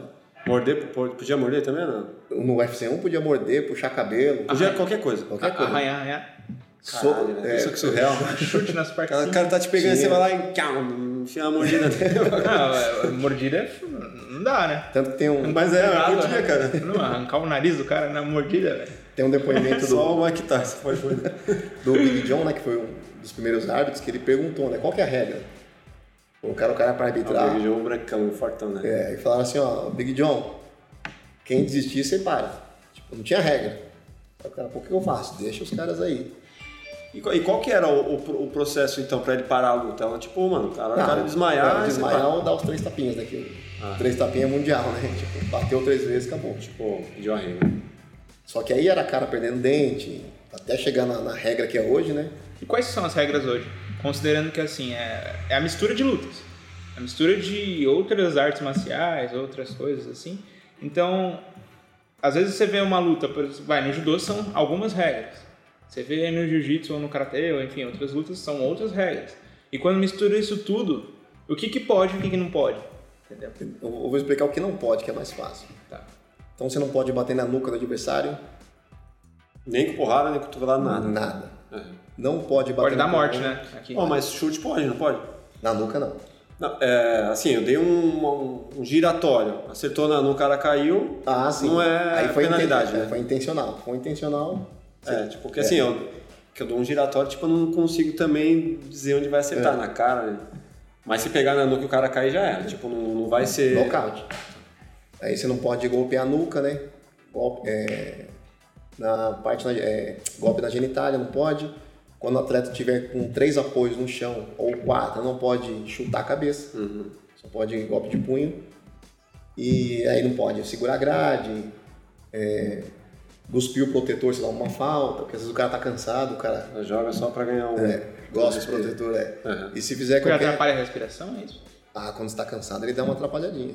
Morder, podia morder também, não? No UFC 1 podia morder, puxar cabelo, Podia qualquer coisa. qualquer coisa. Arranhar, arranhar. So- Caralho, né? é, Isso que surreal. Chute nas *laughs* partes. o cara tá te pegando, você vai lá e tchau, enfia uma mordida. *laughs* Não, é- mordida é- não dá, né? Tanto que tem um, Mas é, né? cara. Não, arrancar o nariz do cara na mordida, velho. tem um depoimento do, *laughs* Só o Mike Tyson pode morder. do Big John, né, que foi um dos primeiros árbitros, que ele perguntou, né, qual que é a regra? Colocaram o cara para O arbitrar, Big John brancão, fortão, né? é, e falaram assim, ó, Big John, quem desistir, você para. Tipo, não tinha regra. Aí o cara, pô, o que eu faço? Deixa os caras aí. E, qual- e qual que era o, o- o processo, então, pra ele parar a luta? Ela, tipo, mano, o cara, o cara desmaiar... Não, aí você desmaiar ou dar os três tapinhas? Que Ah. Três tapinhas é mundial, né? *laughs* Tipo, bateu três vezes, acabou. Pô, pediu arrego. Só que aí era cara perdendo dente, até chegar na, na regra que é hoje, né? E quais são as regras hoje? Considerando que assim, é, é a mistura de lutas. A mistura de outras artes marciais, outras coisas assim. Então, às vezes você vê uma luta, por exemplo, vai, no judô são algumas regras. Você vê no jiu-jitsu ou no karatê, ou enfim, outras lutas são outras regras. E quando mistura isso tudo, o que que pode e o que que não pode? Entendeu? Eu vou explicar o que não pode, que é mais fácil. Tá. Então você não pode bater na nuca do adversário, Nem com porrada, nem com cotovelada, nada. nada. É. Não pode bater Pode dar na morte, nuca. né? Aqui. Ó, mas chute pode, não pode? Na nuca não. Não, é, assim, eu dei um, um- um giratório, acertou na, no cara, caiu. Ah, sim. Não é Aí foi penalidade, inten- né? Foi intencional. Foi intencional. É, tipo, porque assim, eu, que eu dou um giratório, tipo, eu não consigo também dizer onde vai acertar, É. na cara, né? Mas se pegar na nuca e o cara cair, já era. Tipo, não, não vai ser... Nocaute. Aí você não pode golpear a nuca, né? Golpe, é, na parte na- é, golpe na genitália, não pode. Quando o atleta tiver com três apoios no chão ou quatro, não pode chutar a cabeça. Só pode golpe de punho. E aí não pode segurar a grade, é, cuspir o protetor, se dá uma falta, porque às vezes o cara tá cansado, o cara Joga só pra ganhar um... é, gosta do protetor, é. Uhum. E se fizer Porque qualquer... atrapalha a respiração, é isso? Ah, quando está cansado ele dá uma atrapalhadinha.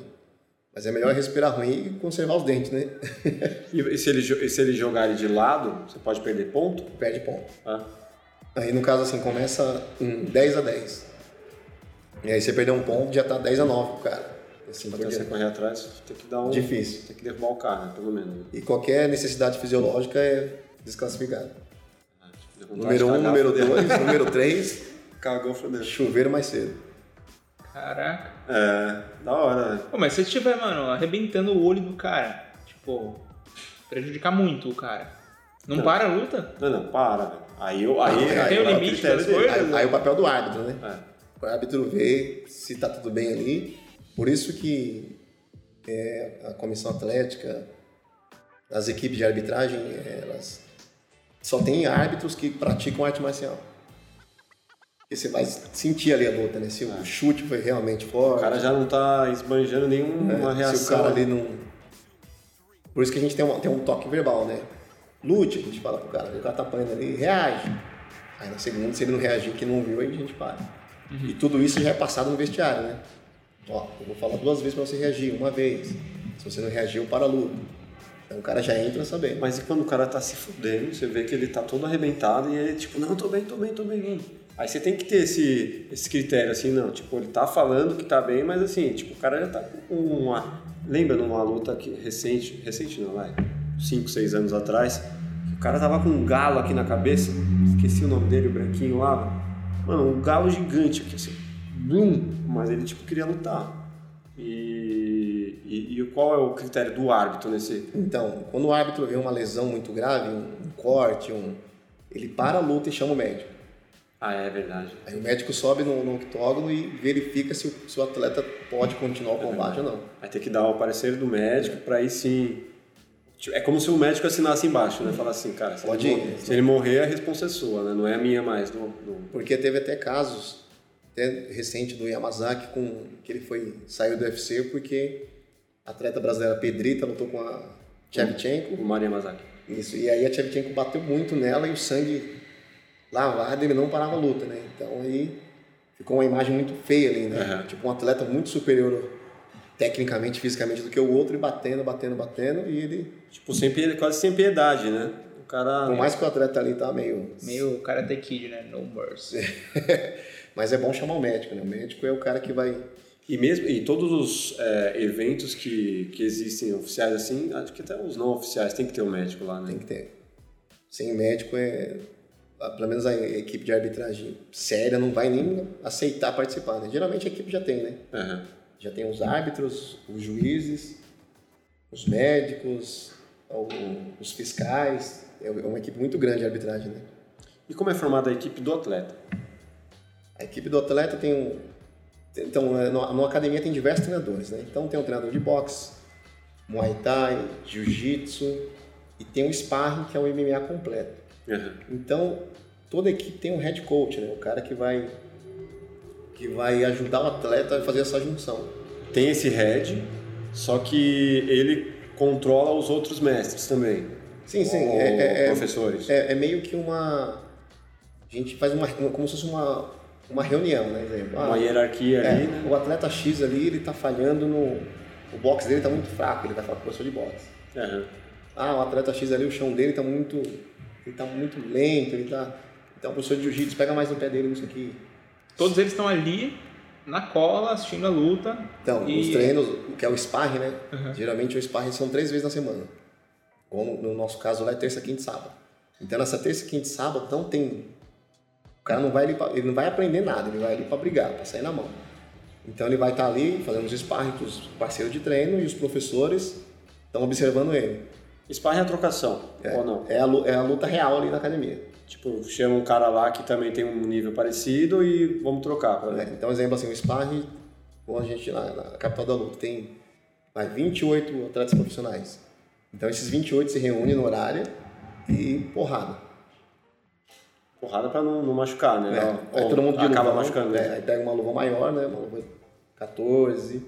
Mas é melhor respirar ruim e conservar os dentes, né? *laughs* E, se ele, e se ele jogar ele de lado, você pode perder ponto? Perde ponto. Ah. Aí no caso assim, começa em 10 a 10. E aí você perdeu um ponto, já tá 10 a 9 pro cara. assim Pra você correr atrás, tem que dar um. Difícil. Tem que derrubar o cara, pelo menos. E qualquer necessidade fisiológica é desclassificada. Vontade Número de 1, um, número fudeu. 2, número 3, *laughs* Cagou, fodeu. chuveiro mais cedo. Caraca. É, da hora. Pô, mas se estiver, mano, arrebentando o olho do cara, tipo, prejudicar muito o cara. Não, para a luta? Não, não, para, velho. Aí, eu, aí, Não, aí tem o limite das coisas. Aí, aí o papel do árbitro, né? É. O árbitro vê se tá tudo bem ali. Por isso que é, a comissão atlética, as equipes de arbitragem, elas só tem árbitros que praticam arte marcial. Porque você vai sentir ali a luta, né? Se o chute foi realmente forte. O cara já não tá esbanjando nenhuma né? reação. Se o cara ali não. Por isso que a gente tem, uma, tem um toque verbal, né? Lute, a gente fala pro cara, o cara tá apanhando ali, reage. Aí na segunda, se ele não reagir, que não viu, aí a gente para. E tudo isso já é passado no vestiário, né? Ó, eu vou falar duas vezes pra você reagir, uma vez. Se você não reagiu, para a luta. Então o cara já entra sabendo. Mas e quando o cara tá se fudendo, você vê que ele tá todo arrebentado e ele, tipo, não, tô bem, tô bem, tô bem, mano. Aí você tem que ter esse, esse critério, assim, não, tipo, ele tá falando que tá bem, mas assim, tipo, o cara já tá com uma... Lembra numa luta que, recente, recente não, vai, 5, 6 anos atrás, o cara tava com um galo aqui na cabeça, esqueci o nome dele, o branquinho lá, mano, um galo gigante aqui, assim, blum, mas ele, tipo, queria lutar. E, e, e qual é o critério do árbitro nesse... Então, quando o árbitro vê uma lesão muito grave, um, um corte, um, ele para a luta e chama o médico. Ah, é verdade. Aí o médico sobe no, no octógono e verifica se o, se o atleta pode continuar o combate ou não. Vai ter que dar o parecer do médico para aí sim. É como se o médico assinasse embaixo, né? Falar assim, cara, se, Pode ele, ir. morrer, se ele morrer, a responsa é sua, né? Não é a minha mais. Do, do- Porque teve até casos até recente do Yamazaki com que ele foi saiu do UFC porque a atleta brasileira Pedrita lutou com a Shevchenko. do Maria Mazaki. Isso, e aí a Shevchenko bateu muito nela e o sangue lavado, ele não parava a luta, né? Então aí ficou uma imagem muito feia ali, né? Aham. Tipo um atleta muito superior tecnicamente, fisicamente do que o outro e batendo, batendo, batendo e ele, Tipo, sem, quase sem piedade, né? O cara. por mais que o atleta ali tá meio Meio Karate Kid, né? No mercy. *laughs* Mas é bom chamar o médico, né? O médico é o cara que vai E mesmo e todos os é, eventos que, que existem oficiais assim, acho que até os não oficiais tem que ter um médico lá, né? Tem que ter. Sem médico é. Pelo menos a equipe de arbitragem séria não vai nem aceitar participar, né? Geralmente a equipe já tem, né? Aham. Já tem os árbitros, os juízes, os médicos, os fiscais. É uma equipe muito grande de arbitragem, né? E como é formada a equipe do atleta? A equipe do atleta tem um. Então, é, numa academia tem diversos treinadores, né? Então tem um treinador de boxe, Muay Thai, Jiu-Jitsu e tem o Sparring, que é o MMA completo. Aham. Então, toda equipe tem um head coach, né? O cara que vai que vai ajudar o atleta a fazer essa junção. Tem esse head, só que ele controla os outros mestres também. Sim, sim. Ou É, é- é- professores. É, é meio que uma a gente faz uma como se fosse uma uma reunião, né? Exemplo. Uma Ah, hierarquia é, ali, né? O atleta X ali, ele tá falhando no o boxe dele tá muito fraco, ele vai falar com o professor de boxe. Aham. Ah, o atleta X ali, o chão dele tá muito ele tá muito lento, ele tá então o professor de jiu-jitsu pega mais no pé dele nisso aqui. Todos eles estão ali, na cola, assistindo a luta. Então, e... os treinos, que é o sparring, né? Uhum. Geralmente o sparring são três vezes na semana. Como no nosso caso lá é terça, quinta e sábado. Então nessa terça, quinta e sábado não tem. O cara não vai ali pra, ele não vai aprender nada, ele vai ali para brigar, para sair na mão. Então ele vai estar ali fazendo os sparring com os parceiros de treino e os professores estão observando ele. Sparring é trocação, É, ou não? É a, é a luta real ali na academia. Tipo, chama um cara lá que também tem um nível parecido e vamos trocar. Pra... né? Então, exemplo assim, o sparring, como a gente lá na capital da luta tem vai, 28 atletas profissionais. Então esses 28 se reúnem no horário e porrada. Porrada pra não, não machucar, né? né? Ou Aí todo mundo de acaba luvão, machucando. é, aí pega uma luva maior, né? Uma luva 14,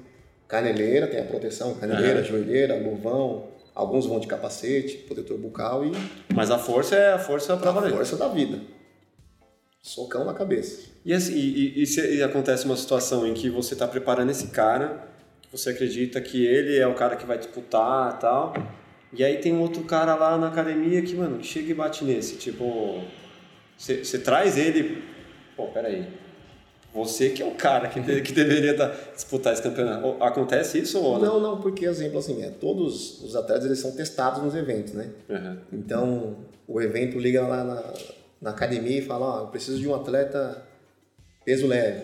caneleira, tem a proteção, caneleira, Aham. joelheira, luvão, alguns vão de capacete, protetor bucal e Mas a força é a força pra a valer. força da vida. Socão na cabeça. E, assim, e, e- e se acontece uma situação em que você está preparando esse cara, que você acredita que ele é o cara que vai disputar e tal, e aí tem um outro cara lá na academia que, mano, que chega e bate nesse, tipo, você traz ele, pô, peraí, Você que é o cara que, que deveria tá- disputar esse campeonato. Acontece isso ou Não, não, porque, exemplo, assim, é, todos os atletas eles são testados nos eventos, né? Uhum. Então, o evento liga lá na, na academia e fala, ó, eu preciso de um atleta peso leve.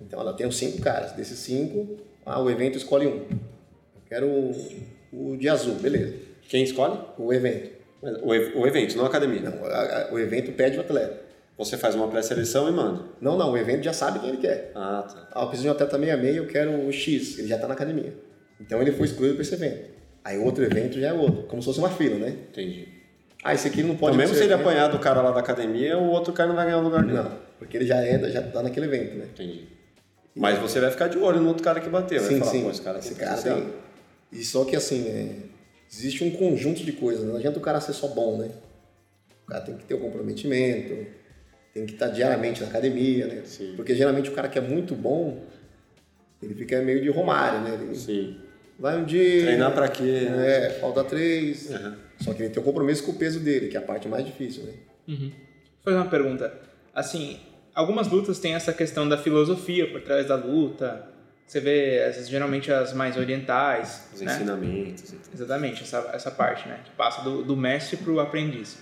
Então, ela tem os cinco caras. Desses cinco, ah, o evento escolhe um. Eu quero o, o de azul, beleza. Quem escolhe? O evento. O, o evento, não a academia. Não, a- a- o evento pede o atleta. Você faz uma pré-seleção e manda. Não, não, o evento já sabe quem ele quer. Ah, tá. Ah, eu preciso de um atleta meia meia, eu quero o X, ele já está na academia. Então ele foi excluído para esse evento. Aí outro evento já é outro, como se fosse uma fila, né? Entendi. Ah, esse aqui não pode Então, mesmo se ele evento. apanhar do cara lá da academia, o outro cara não vai ganhar o lugar dele. Não, porque ele já é, já tá naquele evento, né? Entendi. Mas você vai ficar de olho no outro cara que bateu. vai sim, falar, sim. Pô, esse cara, esse tem cara tem. E só que assim, é, existe um conjunto de coisas, né? não adianta o cara ser só bom, né? O cara tem que ter o comprometimento, tem que estar diariamente na academia, né? Sim. Porque geralmente o cara que é muito bom, ele fica meio de Romário, né? Ele Sim. vai um dia. Treinar pra quê? né? É, falta três. Uhum. Só que ele tem o compromisso com o peso dele, que é a parte mais difícil, né? Vou fazer uma pergunta. Assim, algumas lutas têm essa questão da filosofia por trás da luta. Você vê, vezes, geralmente as mais orientais. Os né? ensinamentos. e tudo. Exatamente, essa, essa parte, né? Que passa do, do mestre pro aprendiz.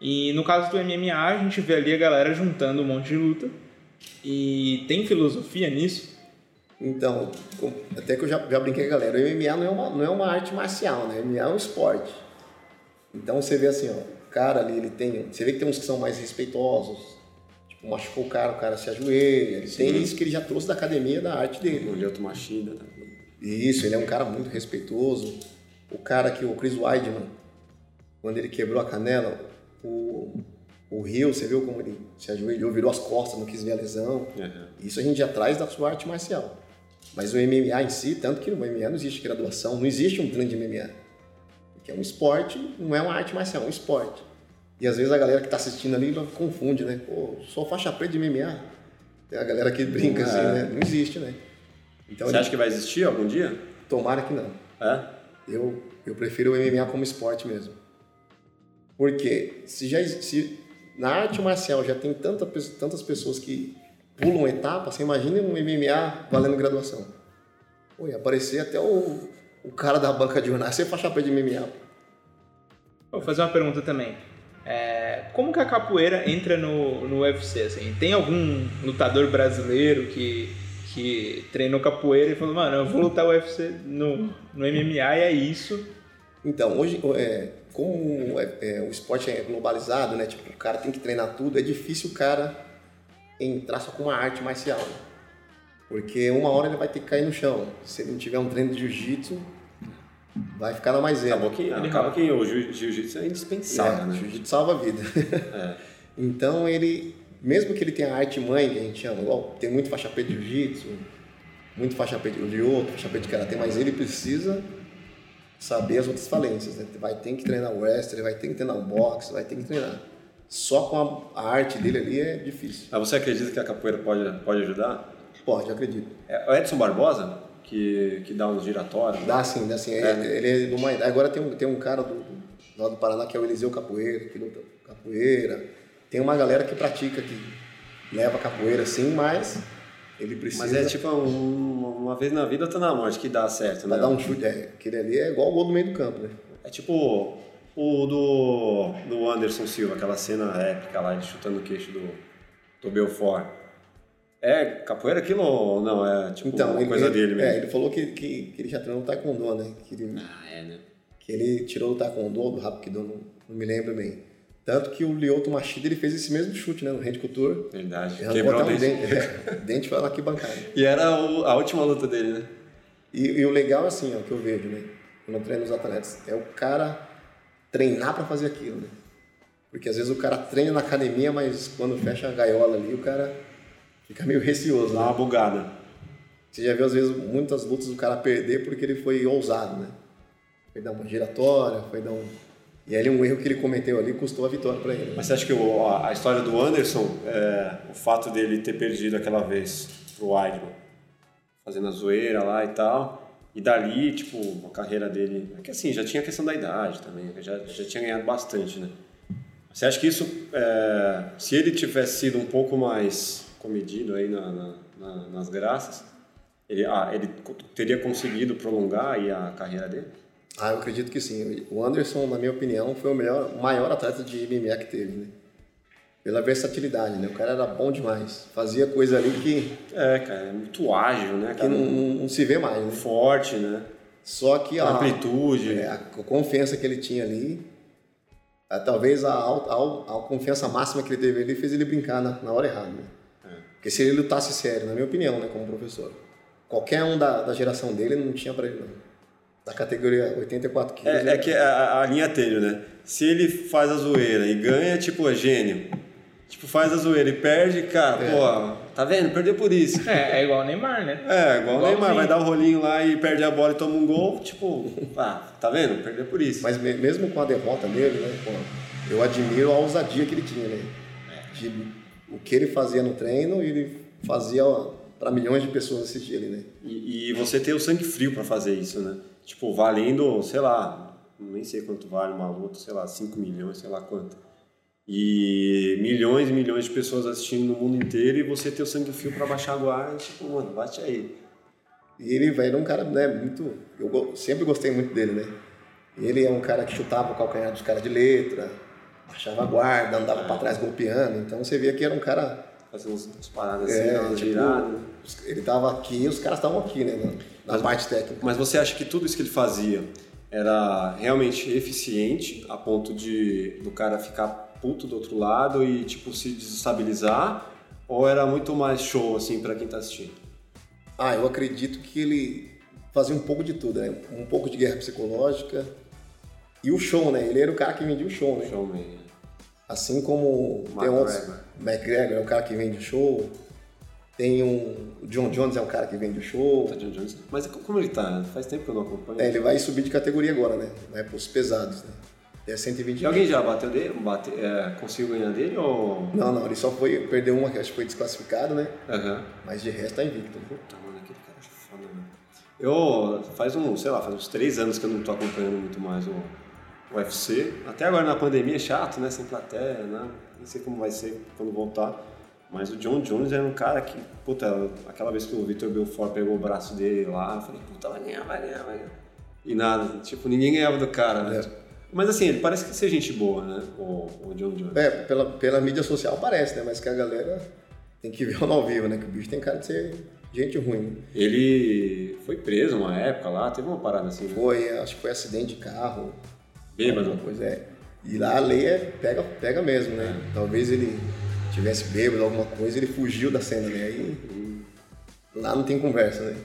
E no caso do MMA, a gente vê ali a galera juntando um monte de luta. E tem filosofia nisso? Então, até que eu já, já brinquei com a galera, o MMA não é, uma, não é uma arte marcial, né? O MMA é um esporte. Então você vê assim, ó, o cara ali, ele tem. Você vê que tem uns que são mais respeitosos. Tipo, machucou o cara, o cara se ajoelha. Ele tem isso que ele já trouxe da academia da arte dele. O Lyoto Machida. Tá? Isso, ele é um cara muito respeitoso. O cara que o Chris Weidman, quando ele quebrou a canela, o, o Rio, você viu como ele se ajoelhou, virou as costas, não quis ver a lesão. Uhum. Isso a gente já traz da sua arte marcial. Mas o MMA em si, tanto que no MMA não existe graduação, não existe um treino de MMA. Porque é um esporte, não é uma arte marcial, é um esporte. E às vezes a galera que está assistindo ali confunde, né? Pô, sou faixa preta de MMA. Tem a galera que brinca assim, É. né? Não existe, né? Então, Você acha que vai existir algum dia? tomara que não. É? Eu, eu prefiro o MMA como esporte mesmo. Porque se já se na arte marcial já tem tanta, tantas pessoas que pulam etapa, você imagina um MMA valendo graduação. Pô, ia aparecer até o, o cara da banca de jornal, *laughs* você faixa preta de MMA. Vou fazer uma pergunta também. É, como que a capoeira entra no, no UFC? Assim? Tem algum lutador brasileiro que, que treinou capoeira e falou, mano, eu vou lutar UFC no, no MMA e é isso? Então, hoje, é, como é, é, o esporte é globalizado, né? Tipo, o cara tem que treinar tudo, é difícil o cara entrar só com uma arte marcial. né? Porque uma hora ele vai ter que cair no chão. Se ele não tiver um treino de jiu-jitsu, vai ficar na maisena. Acabou que, acaba que o jiu- jiu-jitsu é indispensável, É, né? Jiu-jitsu salva a vida. *laughs* Então ele, mesmo que ele tenha a arte mãe, que a gente chama, igual tem muito faixa preta de jiu-jitsu, muito faixa preta de outro, faixa preta de karatê, mas ele precisa saber as outras falências, né? Vai ter que treinar o wrestling, vai ter que treinar o boxe, vai ter que treinar. Só com a, arte dele ali é difícil. Mas você acredita que a capoeira pode, pode ajudar? Pode, eu acredito. É o Edson Barbosa, que, que dá uns giratórios. Dá sim, dá sim. Ele, ele é de uma idade. Agora tem um, tem um cara do, do, lá do Paraná que é o Eliseu Capoeira, que luta capoeira. Tem uma galera que pratica, que leva capoeira sim, mas ele precisa. Mas é tipo um- uma vez na vida, outra na morte, que dá certo, né? Pra dar um chute, é, aquele ali é igual o gol do meio do campo, né? É tipo o do, do Anderson Silva, aquela cena épica lá, ele chutando o queixo do, do Belfort. É capoeira aquilo ou não? É tipo Então, uma ele, coisa ele- dele mesmo? É, ele falou que, que, que ele já treinou no Taekwondo, né? Que ele, Ah, é, né? que ele tirou do Taekwondo do Hapkido, não, não me lembro bem. Tanto que o Lyoto Machida ele fez esse mesmo chute, né? No Hand Couture. Verdade. Arrancou Quebrou o um dente. dente. É, *laughs* dente foi lá que bancada. E era o- a última luta dele, né? E, e o legal é assim, ó, que eu vejo, né? Quando eu treino os atletas, é o cara treinar pra fazer aquilo, né? Porque às vezes o cara treina na academia, mas quando fecha a gaiola ali, o cara fica meio receoso, Dá né? uma bugada. Você já viu às vezes muitas lutas do cara perder porque ele foi ousado, né? Foi dar uma giratória, foi dar um. E aí um erro que ele cometeu ali custou a vitória pra ele. Mas você acha que o- a, história do Anderson, é, o fato dele ter perdido aquela vez pro Weidman, fazendo a zoeira lá e tal, e dali, tipo, a carreira dele. É que assim, já tinha a questão da idade também, já, já tinha ganhado bastante, né? Você acha que isso, é, se ele tivesse sido um pouco mais comedido aí na, na, na- nas graças, ele, ah, ele teria conseguido prolongar aí a carreira dele? Ah, eu acredito que sim. O Anderson, na minha opinião, foi o melhor, maior atleta de MMA que teve, né? Pela versatilidade, né? O cara era bom demais. Fazia coisa ali que, É, cara, é muito ágil, né? que Cara? não, não- não se vê mais, né? Forte, né? Só que a, Amplitude. é, a confiança que ele tinha ali, a- talvez a, alta- a, confiança máxima que ele teve ali fez ele brincar na, na hora errada, né? Porque se ele lutasse sério, na minha opinião, né, como professor, qualquer um da, da geração dele não tinha pra ele, não. Da categoria 84 quilos. É, é que a, a linha tênue, né? Se ele faz a zoeira e ganha, tipo, é gênio. Tipo, faz a zoeira e perde, cara, É. pô, tá vendo? Perdeu por isso. É, é igual o Neymar, né? É, igual o Neymar, vai dar o rolinho lá e perde a bola e toma um gol, tipo, *laughs* ah, tá vendo? Perdeu por isso. Mas me- mesmo com a derrota dele, né, pô, eu admiro a ousadia que ele tinha, né? De, o que ele fazia no treino, ele fazia para milhões de pessoas assistir ele, né? E, e você ter o sangue frio pra fazer isso, né? Tipo, valendo, sei lá, nem sei quanto vale uma luta, sei lá, 5 milhões, sei lá quanto. E milhões e milhões de pessoas assistindo no mundo inteiro e você ter o sangue frio pra baixar a guarda, tipo, mano, bate aí. E ele era um cara, né, muito. Eu sempre gostei muito dele, né? Ele é um cara que chutava o calcanhar dos caras de letra, baixava a guarda, andava pra trás golpeando. Então você via que era um cara. Fazendo umas umas paradas assim, É, umas tipo, viradas. os- ele tava aqui e os caras estavam aqui, né? Na, na parte técnica. Mas você acha que tudo isso que ele fazia era realmente eficiente a ponto de do cara ficar puto do outro lado e tipo se desestabilizar? Ou era muito mais show assim pra quem tá assistindo? Ah, eu acredito que ele fazia um pouco de tudo, né? Um pouco de guerra psicológica e o show, né? Ele era o cara que vendia o show, né? Showman. Assim como tem McGregor. outros. McGregor é o cara que vende o show. Tem um. O John Jones é um cara que vende o show. Tá John Jones. Mas como ele tá? Faz tempo que eu não acompanho. É, ele vai subir de categoria agora, né? Vai pros pesados, né? É 120 E alguém já bateu dele? Bate, é, conseguiu ganhar dele ou. Não, não, ele só foi. Perdeu uma que acho que foi desclassificado, né? Aham. Mas de resto tá invicto. Puta, mano, aquele cara é foda, mano. Eu, faz um, sei lá, faz uns três anos que eu não tô acompanhando muito mais o, o UFC. Até agora na pandemia é chato, né? Sem plateia, né? Nem sei como vai ser quando voltar. Mas o John Jones era um cara que, puta, aquela vez que o Vitor Belfort pegou o braço dele lá, eu falei, puta, vai ganhar, vai ganhar, vai ganhar. E nada, tipo, ninguém ganhava do cara, né? É. Mas assim, ele parece que ser gente boa, né? O, o John Jones. É, pela, pela mídia social parece, né? Mas que a galera tem que ver ao vivo, né? Que o bicho tem cara de ser gente ruim. Né? Ele foi preso uma época lá, teve uma parada assim, né? Foi, acho que foi acidente de carro. Bêbado. Coisa, é. E lá a lei é pega, pega mesmo, né? Talvez ele tivesse bêbado alguma coisa, ele fugiu da cena, né? Aí lá não tem conversa, né?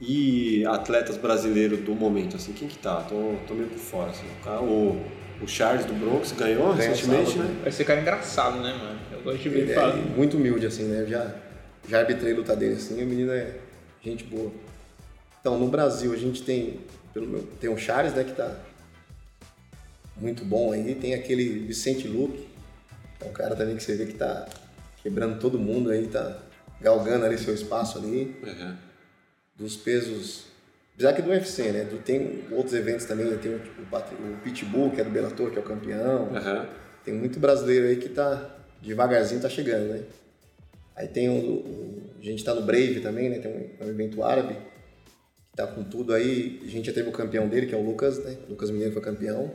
E atletas brasileiros do momento, assim, quem que tá? Tô, tô meio por fora, assim. O, cara- o, Charles do Bronx ganhou Ganhou recentemente, sábado, né? Vai ser cara engraçado, né, mano? Eu gosto de ver Ele ele é muito humilde, assim, né? Eu já, já arbitrei luta dele, assim, e o menino é gente boa. Então, no Brasil, a gente tem, pelo meu, tem o Charles, né, que tá muito bom aí. Tem aquele Vicente Luque, que é um cara também que você vê que tá quebrando todo mundo aí, tá galgando ali seu espaço ali. Uhum. Dos pesos, apesar que do UFC, né? do- Tem outros eventos também, tem o, o Pitbull, que é do Bellator, que é o campeão. Uhum. Tem muito brasileiro aí que tá devagarzinho tá chegando, né? Aí tem o, o- a gente tá no Brave também, né? Tem um, um evento árabe que tá com tudo aí. A gente já teve o campeão dele, que é o Lucas, né? O Lucas Mineiro foi campeão.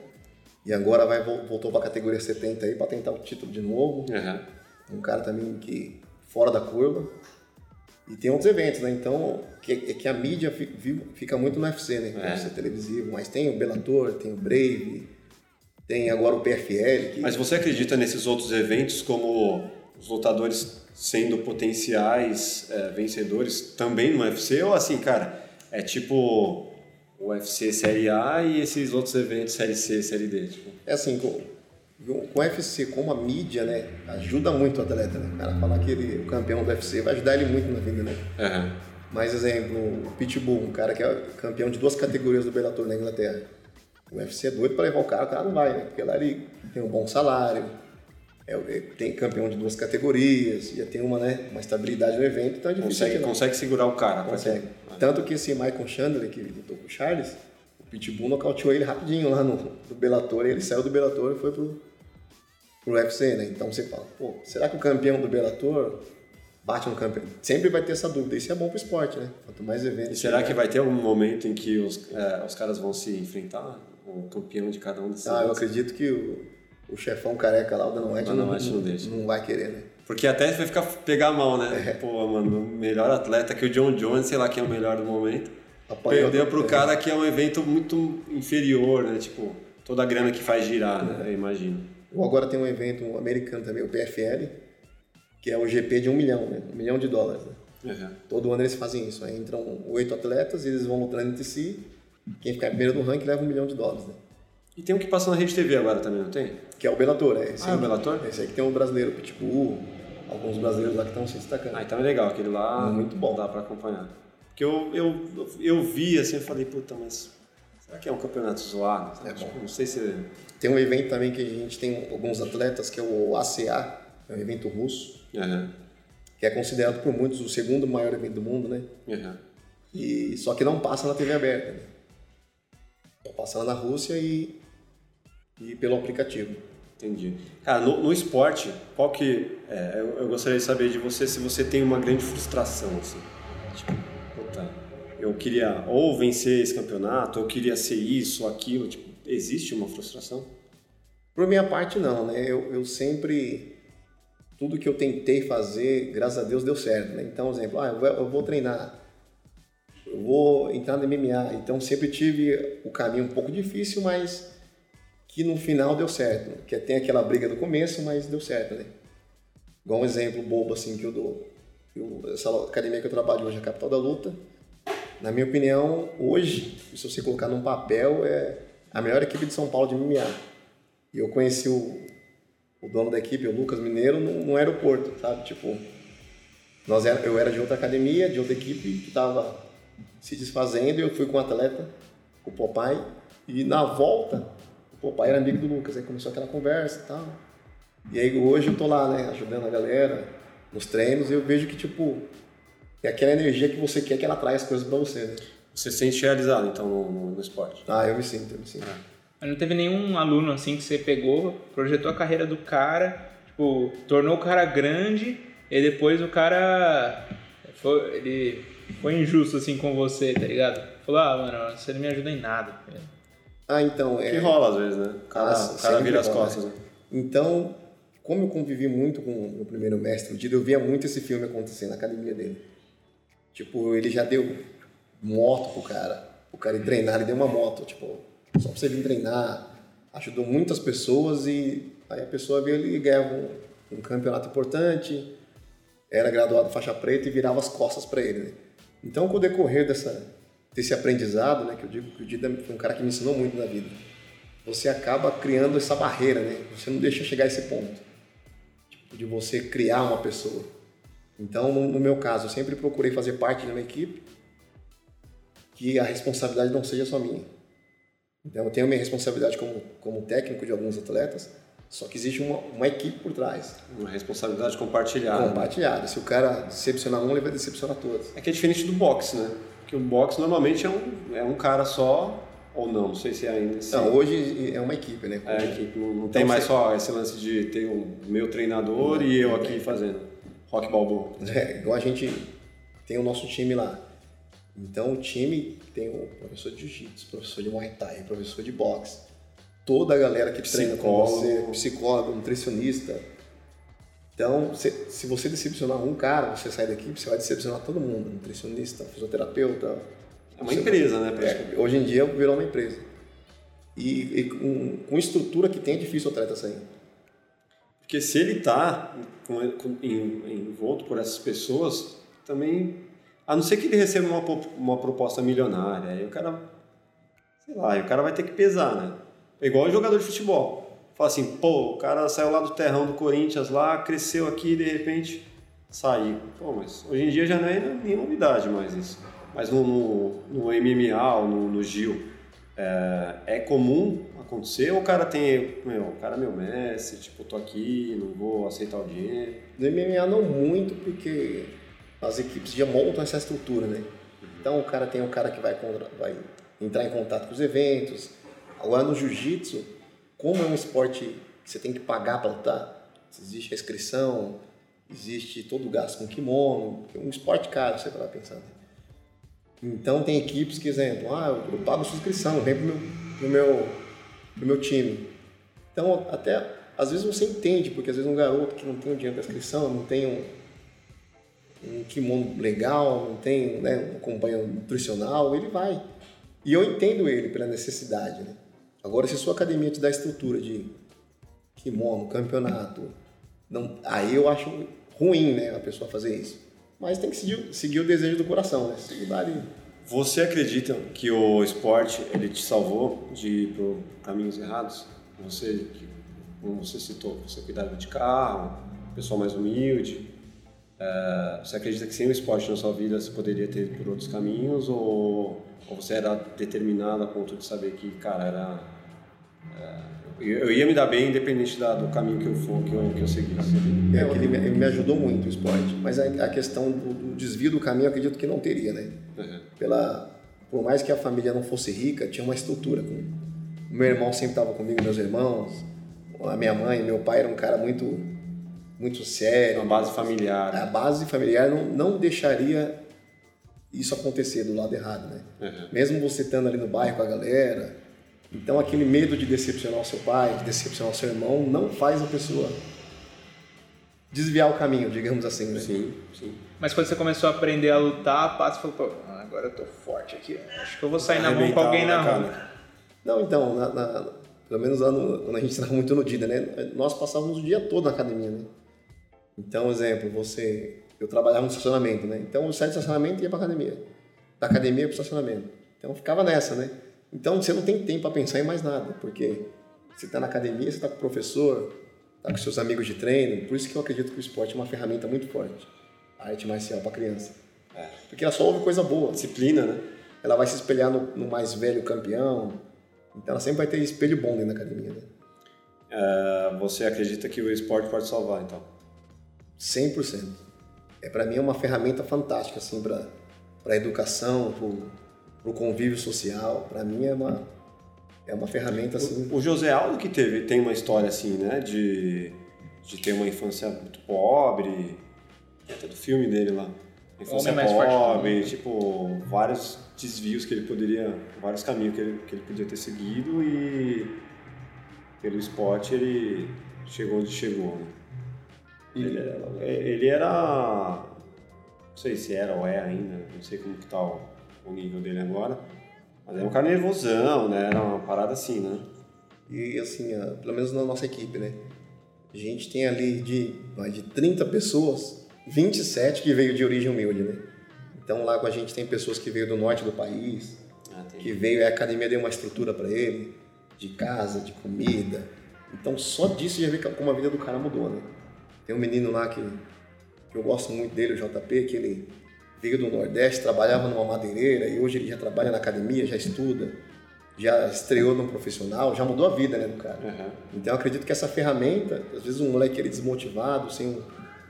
E agora vai vol- voltou para categoria 70 aí para tentar o título de novo. Uhum. Um cara também que fora da curva. E tem outros eventos, né? Então, que, é que a mídia fica muito no UFC, né? É. UFC televisivo. Mas tem o Bellator, tem o Brave, tem agora o PFL. Que... Mas você acredita nesses outros eventos como os lutadores sendo potenciais é, vencedores também no UFC? Ou assim, cara, é tipo UFC Série A e esses outros eventos Série C, Série D? Tipo, É assim, com, com o UFC, como a mídia, né, ajuda muito o atleta, né? O cara falar que ele é o campeão do UFC vai ajudar ele muito na vida, né? uhum. Mais exemplo, o Pitbull, um cara que é campeão de duas categorias do Bellator na Inglaterra. O UFC é doido pra levar o cara, o cara não vai, né? Porque lá ele tem um bom salário, é, é- tem campeão de duas categorias, já tem uma, né, uma estabilidade no evento, então é difícil. consegue, não. consegue segurar o cara. pra Consegue. Tanto que esse Michael Chandler, que lutou com o Charles, o Pitbull nocauteou ele rapidinho lá no, no Bellator, ele saiu do Bellator e foi pro, pro UFC, né? Então você fala, pô, será que o campeão do Bellator bate no campeão. Sempre vai ter essa dúvida. Isso é bom pro esporte, né? Quanto mais eventos. E será que vai ter algum momento em que os, é, os caras vão se enfrentar? O campeão de cada um desses? Ah, eu acredito que o, o chefão careca lá, o Dana não, não deixa. não vai querer, né? Porque até vai ficar pegar mal, né? É. Pô, mano, o melhor atleta que o John Jones, sei lá quem é o melhor do momento, Apanhou perdeu pro é. cara que é um evento muito inferior, né? Tipo, toda a grana que faz girar, né? Eu imagino. Ou agora tem um evento americano também, o PFL, que é o GP de um milhão, né? Um milhão de dólares, né? Uhum. Todo ano eles fazem isso. Aí entram oito atletas e eles vão lutando entre si. Quem ficar primeiro do ranking leva um milhão de dólares, né? E tem um que passa na Rede TV agora também, não tem? Que é o Bellator, é esse Ah, aí. o Bellator? Esse aí que tem um brasileiro, Pitbull, alguns brasileiros lá que estão se destacando. Ah, então é legal, aquele lá Muito bom. dá pra acompanhar. Porque eu, eu, eu vi assim, eu falei, puta, mas será que é um campeonato zoado? É Tipo, não sei se. Tem um evento também que a gente tem alguns atletas, que é o ACA, é um evento russo, Uhum. que é considerado por muitos o segundo maior evento do mundo, né? Uhum. E, só que não passa na TV aberta. Né? Passa lá na Rússia e, e pelo aplicativo. Entendi. Cara, no, no esporte, qual que. é, eu, eu gostaria de saber de você se você tem uma grande frustração, assim. Tipo, puta, eu queria ou vencer esse campeonato, ou eu queria ser isso, ou aquilo. Tipo, existe uma frustração? Por minha parte, não, né? Eu, eu sempre. Tudo que eu tentei fazer, graças a Deus, deu certo, né? Então, exemplo, ah, eu vou, eu vou treinar, eu vou entrar no MMA. Então, sempre tive o caminho um pouco difícil, mas que no final deu certo. né? Que tem aquela briga do começo, mas deu certo, né? Igual um exemplo bobo, assim, que eu dou. Eu, essa academia que eu trabalho hoje, a Capital da Luta, na minha opinião, hoje, se você colocar num papel, é a melhor equipe de São Paulo de MMA. E eu conheci o, o dono da equipe, o Lucas Mineiro, no, no aeroporto, sabe? Tipo, nós era, eu era de outra academia, de outra equipe que estava se desfazendo e eu fui com o atleta, o Popeye, e na volta, o Popeye era amigo do Lucas, aí começou aquela conversa e tal. E aí hoje eu tô lá, né, ajudando a galera nos treinos e eu vejo que, tipo, é aquela energia que você quer que ela atrai as coisas pra você, né? Você se sente realizado, então, no, no- no esporte? Ah, eu me sinto, eu me sinto. Mas não teve nenhum aluno assim que você pegou, projetou a carreira do cara, tipo, tornou o cara grande e depois o cara foi, ele foi injusto assim com você, tá ligado? Falou, ah, mano, você não me ajuda em nada. tá ligado? Ah, então, é... Que rola às vezes, né? O cara, Ah, o cara vira as rola, costas, né? Então, como eu convivi muito com o meu primeiro mestre, o Dido, eu via muito esse filme acontecer na academia dele. Tipo, ele já deu moto pro cara. O cara ir treinar, ele deu uma moto, tipo, só pra você vir treinar. Ajudou muitas pessoas e aí a pessoa veio ali e ganhava um, um campeonato importante, era graduado faixa preta e virava as costas para ele. Né? Então, com o decorrer dessa, desse aprendizado, né, que eu digo que o Dida foi um cara que me ensinou muito na vida, você acaba criando essa barreira, né? Você não deixa chegar a esse ponto tipo, de você criar uma pessoa. Então, no, no meu caso, eu sempre procurei fazer parte de uma equipe que a responsabilidade não seja só minha. Então, eu tenho a minha responsabilidade como, como técnico de alguns atletas, só que existe uma, uma equipe por trás, Uma responsabilidade compartilhada. né? compartilhada. Se o cara decepcionar um, ele vai decepcionar todos. É que é diferente do boxe, né? Porque o boxe normalmente é um, é um cara só, ou não, não sei se é ainda assim. Não, hoje é uma equipe, né? É, equipe não, não Então tem mais você- só esse lance de ter o meu treinador e eu aqui fazendo rock balboa. *laughs* É, igual a gente tem o nosso time lá. Então o time tem o professor de jiu-jitsu, professor de muay thai, professor de boxe, toda a galera que treina com Psicólogo. você, psicólogo, nutricionista. Então, se, se você decepcionar um cara, você sai da equipe, você vai decepcionar todo mundo, nutricionista, fisioterapeuta. É uma empresa, né? praticamente. É, hoje em dia virou uma empresa. E, e com, com estrutura que tem é difícil o atleta sair. Porque se ele tá em- envolto por essas pessoas, também. A não ser que ele receba uma, uma proposta milionária, aí o cara. Sei lá, aí o cara vai ter que pesar, né? É igual o jogador de futebol. Fala assim, pô, o cara saiu lá do terrão do Corinthians lá, cresceu aqui e de repente saiu. Pô, mas hoje em dia já não é nem novidade mais isso. Mas no, no, no MMA ou no, no Gil, é, é comum acontecer ou o cara tem, meu, o cara é meu mestre, tipo, tô aqui, não vou aceitar o dinheiro. No MMA não muito, porque as equipes já montam essa estrutura, né? Então o cara tem o cara que vai, vai entrar em contato com os eventos. Agora no jiu-jitsu, como é um esporte que você tem que pagar para lutar, existe a inscrição, existe todo o gasto com kimono, é um esporte caro, você vai pensar. Né? Então tem equipes que, exemplo, ah, eu pago subscrição, vem pro meu, pro meu, pro meu time. Então, até às vezes você entende, porque às vezes um garoto que não tem o dinheiro da inscrição, não tem um, um kimono legal, não tem né, um companheiro nutricional, ele vai. E eu entendo ele pela necessidade. Né? Agora, se sua academia te dá estrutura de kimono, campeonato, não, aí eu acho ruim né, a pessoa fazer isso. Mas tem que seguir, seguir o desejo do coração, né? ali. Você acredita que o esporte ele te salvou de ir por caminhos errados? Você, como você citou, você cuidava de carro, pessoa mais humilde. É, você acredita que sem o esporte na sua vida você poderia ter por outros caminhos ou, ou você era determinado a ponto de saber que, cara, era é, eu ia me dar bem independente da, do caminho que eu for, que eu, que eu seguisse. É, ele, me, ele me ajudou muito o esporte, mas a, a questão do, do, desvio do caminho eu acredito que não teria, né? Uhum. Pela, por mais que a família não fosse rica, tinha uma estrutura. Com, meu irmão sempre estava comigo, meus irmãos, a minha mãe, meu pai era um cara muito, muito sério. Uma base familiar. A base familiar não, não deixaria isso acontecer do lado errado, né? Uhum. Mesmo você estando ali no bairro com a galera então, aquele medo de decepcionar o seu pai, de decepcionar o seu irmão, não faz a pessoa desviar o caminho, digamos assim. Né? Sim, sim. Mas quando você começou a aprender a lutar, a falou, pô, agora eu tô forte aqui, acho que eu vou sair na mão com alguém na rua. Não, então, na, na, pelo menos lá no, quando a gente estava muito no DIDA, né? Nós passávamos o dia todo na academia, né? Então, exemplo, você... Eu trabalhava no estacionamento, né? Então, eu saía do estacionamento e ia pra academia. Da academia pro estacionamento. Então, ficava nessa, né? Então você não tem tempo para pensar em mais nada, porque você está na academia, você está com o professor, está com seus amigos de treino. Por isso que eu acredito que o esporte é uma ferramenta muito forte, a arte marcial para criança. É. Porque ela só ouve coisa boa. Disciplina, né? Ela vai se espelhar no, no mais velho campeão. Então ela sempre vai ter espelho bom dentro da academia. Né? É, você acredita que o esporte pode salvar, então? 100%. É, para mim é uma ferramenta fantástica assim, para a educação, para para o convívio social. Para mim é uma, é uma ferramenta assim. O, o José Aldo que teve, tem uma história assim, né? De, de ter uma infância muito pobre, até do filme dele lá. Infância pobre, tipo, vários desvios que ele poderia, vários caminhos que ele, que ele podia ter seguido e pelo esporte ele chegou onde chegou. Né? Ele, era, ele era, não sei se era ou é ainda, não sei como que tá o, o nível dele agora. Mas é um cara nervosão, né? Era uma parada assim, né? E assim, pelo menos na nossa equipe, né? A gente tem ali de mais de 30 pessoas, 27 que veio de origem humilde, né? Então lá com a gente tem pessoas que veio do norte do país, ah, que veio, a academia deu uma estrutura para ele, de casa, de comida. Então só disso já vê como a vida do cara mudou, né? Tem um menino lá que, que eu gosto muito dele, o JP, que ele veio do Nordeste, trabalhava numa madeireira e hoje ele já trabalha na academia, já estuda, já estreou no profissional, já mudou a vida né, do cara. Uhum. Então eu acredito que essa ferramenta, às vezes um moleque ele desmotivado, sem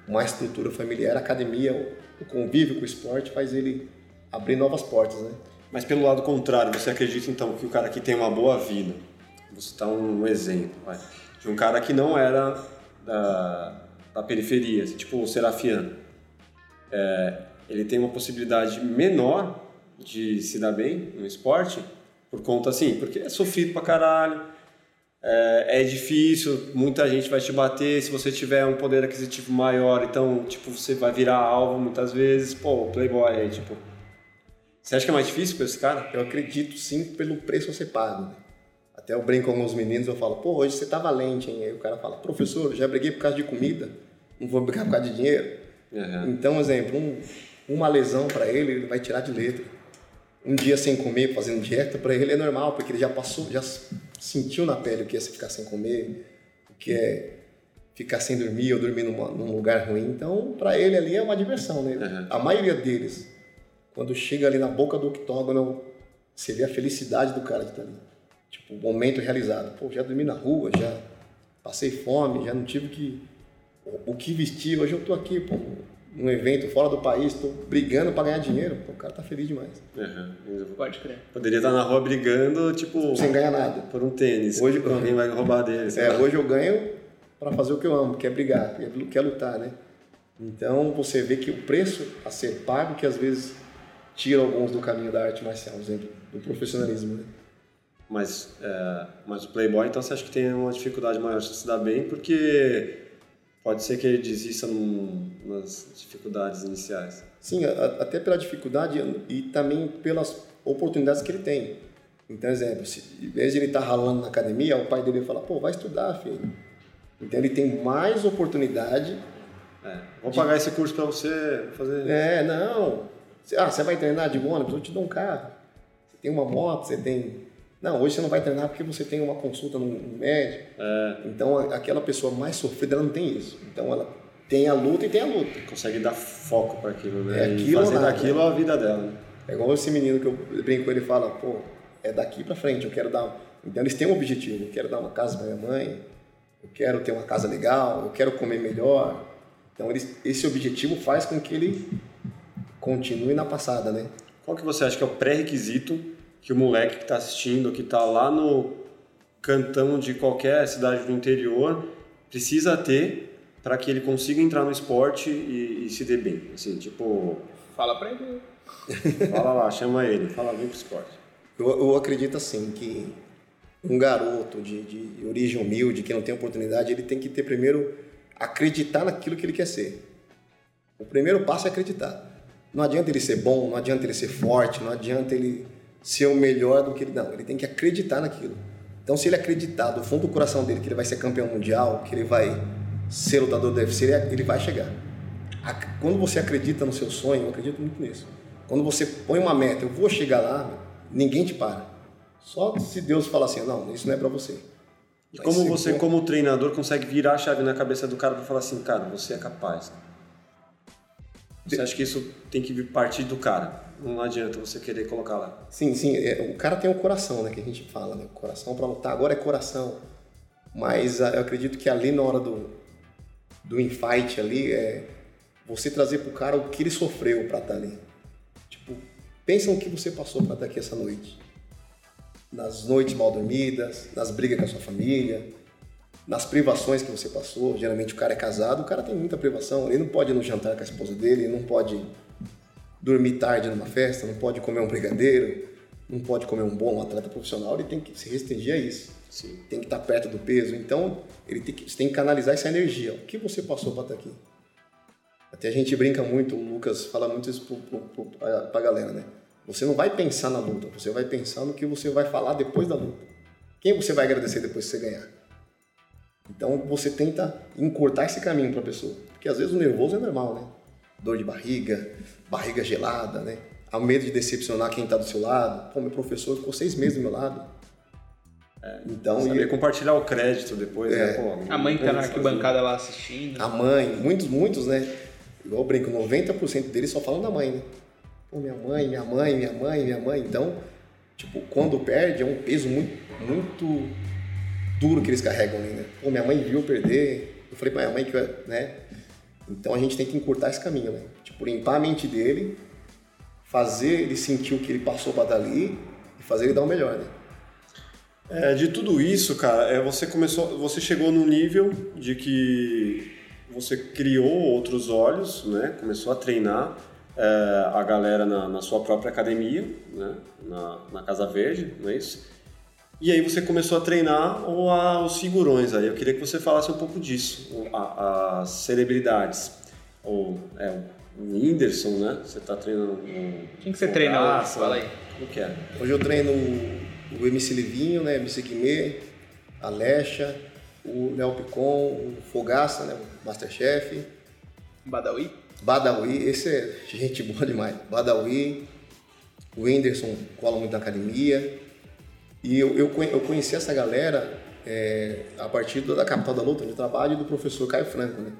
uma estrutura familiar, a academia, o convívio com o esporte faz ele abrir novas portas, né? Mas pelo lado contrário, você acredita então que o cara que tem uma boa vida, vou citar um exemplo, vai, de um cara que não era da, da periferia, assim, tipo o Serafiano, é, ele tem uma possibilidade menor de se dar bem no esporte por conta assim, porque é sofrido pra caralho, é, é, difícil, muita gente vai te bater se você tiver um poder aquisitivo maior, então, tipo, você vai virar alvo muitas vezes, pô, playboy aí, tipo... Você acha que é mais difícil com esse cara? Eu acredito sim pelo preço a ser pago. Né? Até eu brinco com alguns meninos, eu falo, pô, hoje você tá valente, hein? Aí o cara fala, professor, já briguei por causa de comida, não vou brigar por causa de dinheiro. Uhum. Então, exemplo, um, uma lesão para ele, ele vai tirar de letra. Um dia sem comer, fazendo dieta, para ele é normal, porque ele já passou, já sentiu na pele o que é ficar sem comer, o que é ficar sem dormir ou dormir numa, num lugar ruim. Então, para ele ali é uma diversão, né? Uhum. A maioria deles, quando chega ali na boca do octógono, você vê a felicidade do cara de estar ali. Tipo, o momento realizado. Pô, já dormi na rua, já passei fome, já não tive que o que vestir. Hoje eu tô aqui, pô, num evento fora do país, estou brigando para ganhar dinheiro, pô, o cara tá feliz demais. Uhum. Pode crer. Poderia estar na rua brigando, tipo. Sem ganhar nada. Por um tênis. Hoje alguém vai roubar dele. É, hoje eu ganho para fazer o que eu amo, que é brigar, que é lutar, né? Então você vê que o preço a ser pago que às vezes tira alguns do caminho da arte marcial, exemplo, do profissionalismo. Né? Mas, é, mas o Playboy, então você acha que tem uma dificuldade maior de se dar bem, porque pode ser que ele desista num, nas dificuldades iniciais. Sim, a, até pela dificuldade e também pelas oportunidades que ele tem. Então, exemplo, se, em vez de ele estar tá ralando na academia, o pai dele fala, pô, vai estudar, filho. Então ele tem mais oportunidade é, vou de... pagar esse curso para você fazer. É, não. Ah, você vai treinar de ônibus? Eu te dou um carro. Você tem uma moto, você tem. Não, hoje você não vai treinar porque você tem uma consulta no médico. É. Então aquela pessoa mais sofrida ela não tem isso. Então ela tem a luta e tem a luta. Consegue dar foco para aquilo, né? É aquilo, e fazer nada, daquilo a vida dela. Né? É igual esse menino que eu brinco, ele fala, pô, é daqui para frente, eu quero dar. Então eles têm um objetivo, eu quero dar uma casa para minha mãe, eu quero ter uma casa legal, eu quero comer melhor, então ele, esse objetivo faz com que ele continue na passada, né? Qual que você acha que é o pré-requisito que o moleque que está assistindo, que está lá no cantão de qualquer cidade do interior, precisa ter para que ele consiga entrar no esporte e, e, se dê bem? Assim, tipo... Fala para ele. *laughs* Fala lá, chama ele, fala bem pro esporte. Eu, eu acredito assim que um garoto de, de origem humilde, que não tem oportunidade, ele tem que ter primeiro acreditar naquilo que ele quer ser. O primeiro passo é acreditar. Não adianta ele ser bom, não adianta ele ser forte, não adianta ele ser o melhor do que ele não. Ele tem que acreditar naquilo. Então, se ele acreditar do fundo do coração dele que ele vai ser campeão mundial, que ele vai ser lutador do UFC, ele vai chegar. Quando você acredita no seu sonho, eu acredito muito nisso. Quando você põe uma meta, eu vou chegar lá, ninguém te para. Só se Deus falar assim, não, isso não é para você. E como você, como treinador, consegue virar a chave na cabeça do cara para falar assim, cara, você é capaz. Você acha que isso tem que partir do cara? Não adianta você querer colocar lá. Sim, sim. É, o cara tem um coração, né? Que a gente fala, né? Coração para lutar. Agora é coração. Mas ah, eu acredito que ali na hora do, do infight ali, é você trazer pro cara o que ele sofreu para estar tá ali. Tipo, pensa no que você passou para estar tá aqui essa noite nas noites mal dormidas, nas brigas com a sua família, nas privações que você passou. Geralmente o cara é casado, o cara tem muita privação. Ele não pode ir no jantar com a esposa dele, ele não pode dormir tarde numa festa, não pode comer um brigadeiro, não pode comer um bom um atleta profissional. Ele tem que se restringir a isso. Sim. Tem que estar perto do peso. Então, ele tem que, você tem que canalizar essa energia. O que você passou para estar aqui? Até a gente brinca muito, o Lucas fala muito isso para a galera, né? Você não vai pensar na luta, você vai pensar no que você vai falar depois da luta. Quem você vai agradecer depois que você ganhar? Então você tenta encurtar esse caminho para a pessoa, porque às vezes o nervoso é normal, né? Dor de barriga, barriga gelada, né? Há medo de decepcionar quem está do seu lado. Pô, meu professor ficou seis meses do meu lado. É, então, Saber e... compartilhar o crédito depois, né? é, né? Pô, a mãe que tá na arquibancada lá assistindo. A mãe, muitos, muitos, né? Igual eu brinco, 90% deles só falam da mãe, né? Pô, minha mãe, minha mãe, minha mãe, minha mãe. Então, tipo, quando perde é um peso muito, muito duro que eles carregam ali, né? Pô, minha mãe viu perder. Eu falei pra minha mãe que, né? Então a gente tem que encurtar esse caminho, né? Tipo, limpar a mente dele, fazer ele sentir o que ele passou para dali e fazer ele dar o melhor, né? É, de tudo isso, cara, é, você começou, você chegou no nível de que você criou outros olhos, né? Começou a treinar é, a galera na, na, sua própria academia, né? na, na Casa Verde, não é isso? E aí você começou a treinar ou a, os figurões aí. Eu queria que você falasse um pouco disso, as celebridades. Ou, é, o Whindersson, né? Você está treinando o... Quem que você treina hoje? Fala aí. Como que é? Hoje eu treino o, MC Livinho, né? MC Guimê, a Lecha, o Léo Picon, o Fogaça, né? O Masterchef. Badawi? Badawi, esse é gente boa demais. Badawi, o Whindersson cola muito na academia. E eu, eu, eu conheci essa galera é, a partir da capital da luta, onde eu trabalho, e do professor Caio Franco, né?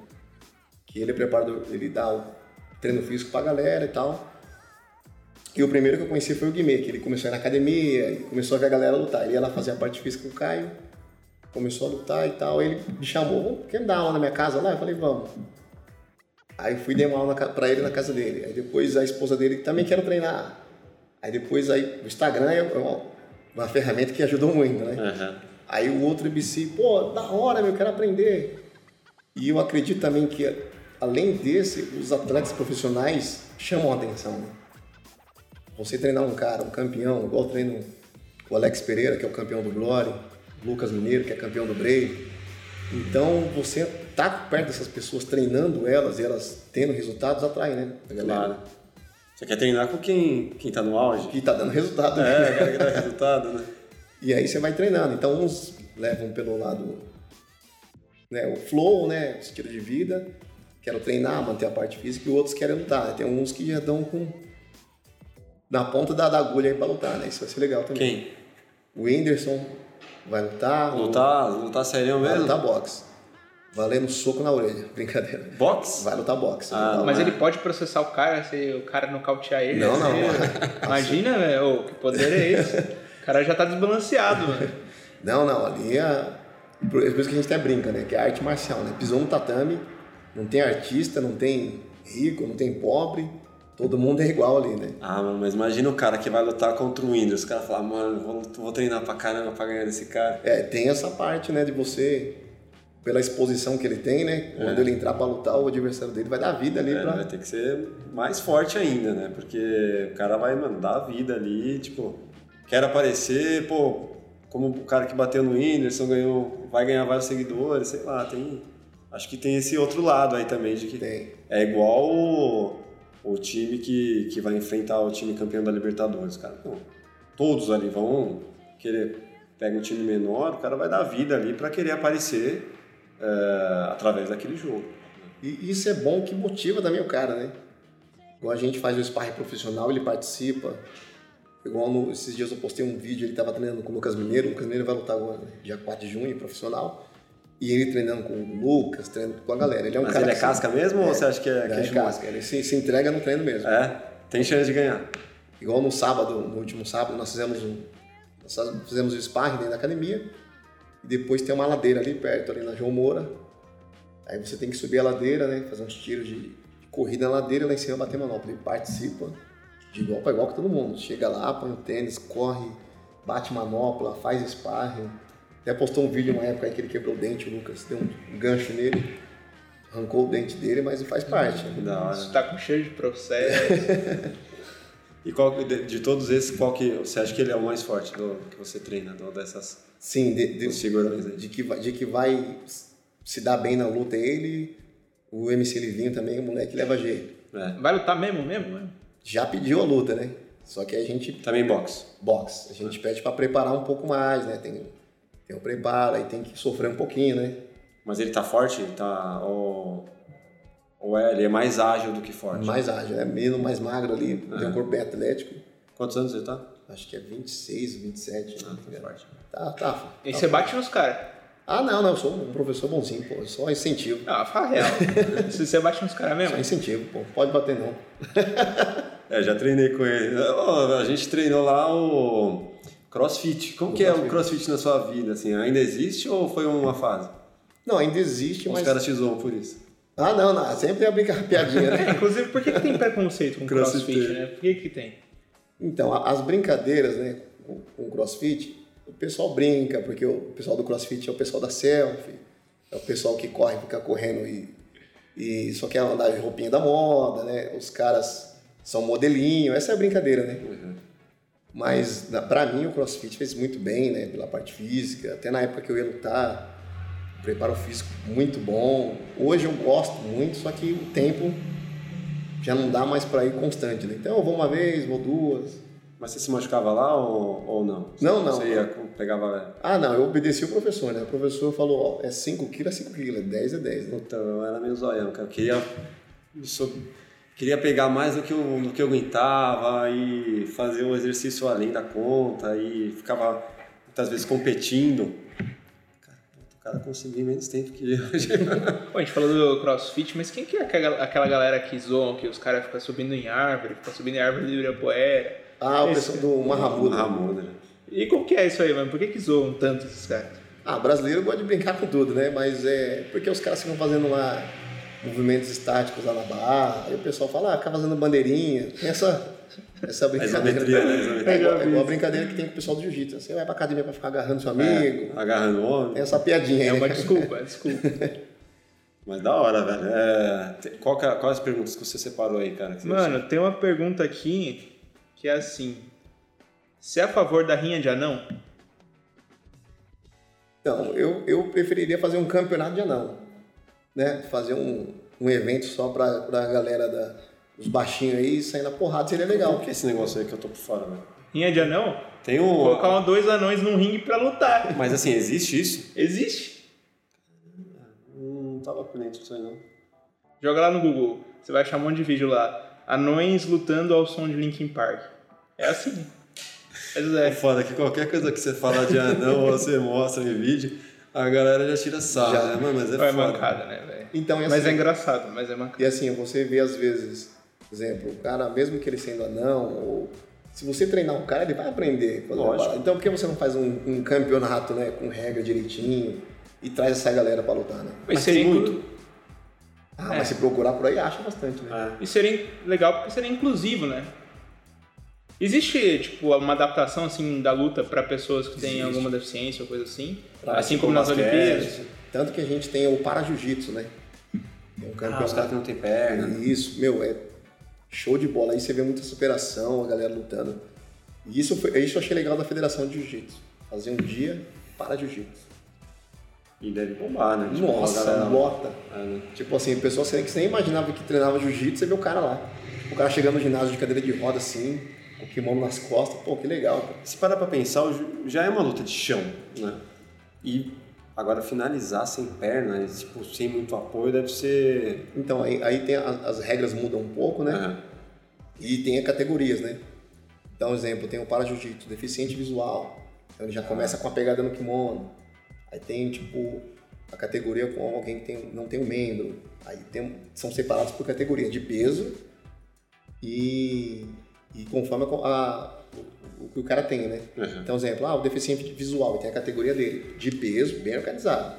Que ele é preparador, ele dá o treino físico pra galera e tal. E o primeiro que eu conheci foi o Guimê, que ele começou a ir na academia e começou a ver a galera lutar. Ele ia lá fazer a parte física com o Caio, começou a lutar e tal. Ele me chamou, quer dar aula na minha casa lá? Eu falei, vamos. Aí fui dar uma aula para ele na casa dele. Aí depois a esposa dele também quero treinar. Aí depois aí, o Instagram é uma, uma ferramenta que ajudou muito, né? Uhum. Aí o outro MC, pô, da hora, meu, eu quero aprender. E eu acredito também que além desse, os atletas profissionais chamam a atenção. Você treinar um cara, um campeão, igual eu treino o Alex Pereira, que é o campeão do Glory, Lucas Mineiro, que é campeão do Brave. Então, você tá perto dessas pessoas, treinando elas e elas tendo resultados, atrai, né? A galera. Claro. Você quer treinar com quem, quem tá no auge? Que tá dando resultado. É, né? quer que dá resultado, né? *laughs* E aí você vai treinando. Então, uns levam pelo lado né, o flow, né, o estilo de vida, quero treinar, manter a parte física, e outros querem lutar. Tem uns que já dão com na ponta da, da agulha aí pra lutar, né? Isso vai ser legal também. Quem? O Whindersson vai lutar. Lutar, lutar sério Vai mesmo? lutar boxe. Valendo soco na orelha. *laughs* Brincadeira. Boxe? Vai lutar boxe. Ah, Vai Mas ele pode processar o cara se o cara nocautear ele. Não, não. Você- *laughs* Imagina, velho, ô, que poder é esse? O cara já tá desbalanceado, mano. Não, não, ali é. Por é por isso que a gente até brinca, né? Que é arte marcial, né? Pisou no tatame, não tem artista, não tem rico, não tem pobre, todo mundo é igual ali, né? Ah, mano, mas imagina o cara que vai lutar contra o Whindersson. O cara fala, mano, vou, vou treinar pra caramba pra ganhar desse cara. É, tem essa parte, né, de você, pela exposição que ele tem, né? Quando ele entrar pra lutar, o adversário dele vai dar vida ali É, pra. vai ter que ser mais forte ainda, né? Porque o cara vai, mano, dar vida ali, tipo, quer aparecer, pô, como o cara que bateu no Whindersson ganhou, vai ganhar vários seguidores, sei lá, tem. Acho que tem esse outro lado aí também, de que Tem. é igual o, o time que, que vai enfrentar o time campeão da Libertadores, cara. Não, todos ali vão querer. Pega um time menor, o cara vai dar vida ali pra querer aparecer é, através daquele jogo. E isso é bom que motiva também o cara, né? Igual a gente faz o sparring profissional, ele participa. Igual no- esses dias eu postei um vídeo, ele tava treinando com o Lucas Mineiro. O Lucas Mineiro vai lutar agora, né? dia 4 de junho, profissional. E ele treinando com o Lucas, treinando com a galera. Ele é um Mas cara ele é casca mesmo ou você acha que é, Se, que é, é casca. Ele se, se entrega no treino mesmo. É, tem chance de ganhar. Igual no sábado, no último sábado, nós fizemos um. Nós fizemos o sparring dentro da academia. E depois tem uma ladeira ali perto, ali na João Moura. Aí você tem que subir a ladeira, né? Fazer uns tiros de, de corrida na ladeira lá em cima bater manopla. Ele participa de igual para igual com todo mundo. Chega lá, põe o tênis, corre, bate manopla, faz sparring. Até postou um vídeo uma época aí que ele quebrou o dente, o Lucas deu um gancho nele, arrancou o dente dele, mas faz parte. Que da hora. Isso tá com cheiro de processo. *laughs* E qual, de, de todos esses, qual que você acha que ele é o mais forte do, que você treina, do, dessas Sim, de, de, de que, vai- de que vai se dar bem na luta é ele, o MC Livinho também, o moleque leva jeito. É. Vai lutar mesmo, mesmo? mesmo? Já pediu a luta, né? Só que a gente, Também boxe. boxe, a gente pede pra preparar um pouco mais, né? Tem, tem o preparo, aí tem que sofrer um pouquinho, né? Mas ele tá forte? Tá, ou, ou é, ele é mais ágil do que forte? Mais ágil, né? Menino mais magro ali, tem um corpo bem atlético. Quantos anos ele tá? Acho que é 26, 27. Ah, né? tá forte. Tá, tá. E tá. você bate nos caras. Ah, não, não, eu sou um professor bonzinho, pô. Só incentivo. Ah, fala real. *laughs* Se você bate nos caras mesmo. Só incentivo, pô. Pode bater não. *laughs* É, já treinei com ele. Ó, A gente treinou lá o CrossFit. Como que é o CrossFit na sua vida? Assim, ainda existe ou foi uma fase? Não, ainda existe, Os mas. caras te zoam por isso. Ah, não, não. Sempre é brincar piadinha, né? É, *laughs* inclusive, por que, que tem preconceito com Crossfit. crossfit, né? Por que que tem? Então, as brincadeiras, né, com, o crossfit, o pessoal brinca, porque o pessoal do crossfit é o pessoal da selfie, é o pessoal que corre, fica correndo e, e só quer andar de roupinha da moda, né? Os caras são modelinho, essa é a brincadeira, né? Mas, pra mim, o crossfit fez muito bem, né? Pela parte física, até na época que eu ia lutar, preparo físico muito bom. Hoje eu gosto muito, só que o tempo já não dá mais pra ir constante, né? Então eu vou uma vez, vou duas. Mas você se machucava lá ou, ou não? Não, não. Você ia, pegava... Ah, não, eu obedeci o professor, né? O professor falou, ó, é 5 quilos, é 5 quilos, é 10 é 10, né? Puta, eu era meio zoião, cara. Eu queria, só- queria pegar mais do que, eu, do que eu aguentava e fazer um exercício além da conta e ficava muitas vezes competindo. Cara, o cara conseguia em menos tempo que eu. *laughs* Pô, a gente falou do crossfit, mas quem que é aquela, aquela galera que zoam, que os caras ficam subindo em árvore, ficam subindo em árvore de Ibirapuera? Ah, o pessoal do Mahamuda. Ramuda. E como que é isso aí, mano? Por que que zoam tanto esses caras? Ah, brasileiro gosta de brincar com tudo, né? Mas é porque os caras ficam fazendo lá movimentos estáticos lá na barra, aí o pessoal fala, ah, fica fazendo bandeirinha. Tem essa, essa brincadeira. isometria, né? Isometria. É igual, é igual a brincadeira que tem com o pessoal do jiu-jitsu. Você vai pra academia pra ficar agarrando seu amigo. É, agarrando o homem. Tem essa piadinha aí, É uma né? desculpa, é desculpa. *laughs* Mas da hora, velho. É, qual que é, quais as perguntas que você separou aí, cara? Mano, tem uma pergunta aqui que é assim: Você é a favor da rinha de anão? Então, eu, eu preferiria fazer um campeonato de anão, né? Fazer um, um evento só pra, pra galera da, os baixinhos aí sair na porrada seria legal. que é esse negócio aí que eu tô por fora, velho? Rinha de anão? Tem um... Colocar um- dois anões num ringue pra lutar. Mas assim, existe isso? Existe. Hum, Não tava por dentro disso aí, não. Joga lá no Google. Você vai achar um monte de vídeo lá. Anões lutando ao som de Linkin Park. É assim. Mas É é. foda que qualquer coisa que você fala de anão ou *laughs* você mostra em vídeo, a galera já tira sarro, Já. né? Mano, mas é É foda. mancada, né, velho? Então, assim, Mas é engraçado, mas é mancada. E assim, você vê às vezes, por exemplo, o cara, mesmo que ele sendo anão, ou se você treinar um cara, ele vai aprender. Lógico. Então por que você não faz um, um campeonato, né, com regra direitinho e traz essa galera pra lutar, né? Mas Mas seria tem inclu- muito. Ah, É. mas se procurar por aí, acha bastante, né? É. E seria legal porque seria inclusivo, né? Existe, tipo, uma adaptação, assim, da luta pra pessoas que têm Existe. alguma deficiência ou coisa assim? Pra- assim tipo, como nas basquete. Olimpíadas? Tanto que a gente tem o para-jiu-jitsu, né? Tem um Ah, os campeonato. caras que não tem perna. Isso, meu, é show de bola. Aí você vê muita superação, a galera lutando. E isso, foi, isso eu achei legal da Federação de Jiu-Jitsu. Fazer um dia para Jiu-Jitsu. E deve bombar, né? Tipo, Nossa, lota. É, né? Tipo assim, o pessoal que você nem imaginava que treinava jiu-jitsu, você vê o cara lá. O cara chegando no ginásio de cadeira de roda assim, com o kimono nas costas, pô, que legal, cara. Se parar pra pensar, já é uma luta de chão, né? E agora finalizar sem perna, tipo, sem muito apoio, deve ser... Então, aí, aí tem a- as regras mudam um pouco, né? Aham. E tem as categorias, né? Então, exemplo, tem o para jiu-jitsu, deficiente visual. Então ele já começa com a pegada no kimono. Aí tem, tipo, a categoria com alguém que tem, não tem um membro. Aí tem, são separados por categoria de peso e, e conforme a, a- o, que o cara tem, né? Uhum. Então, exemplo, ah, o deficiente visual, tem a categoria dele, de peso, bem organizado.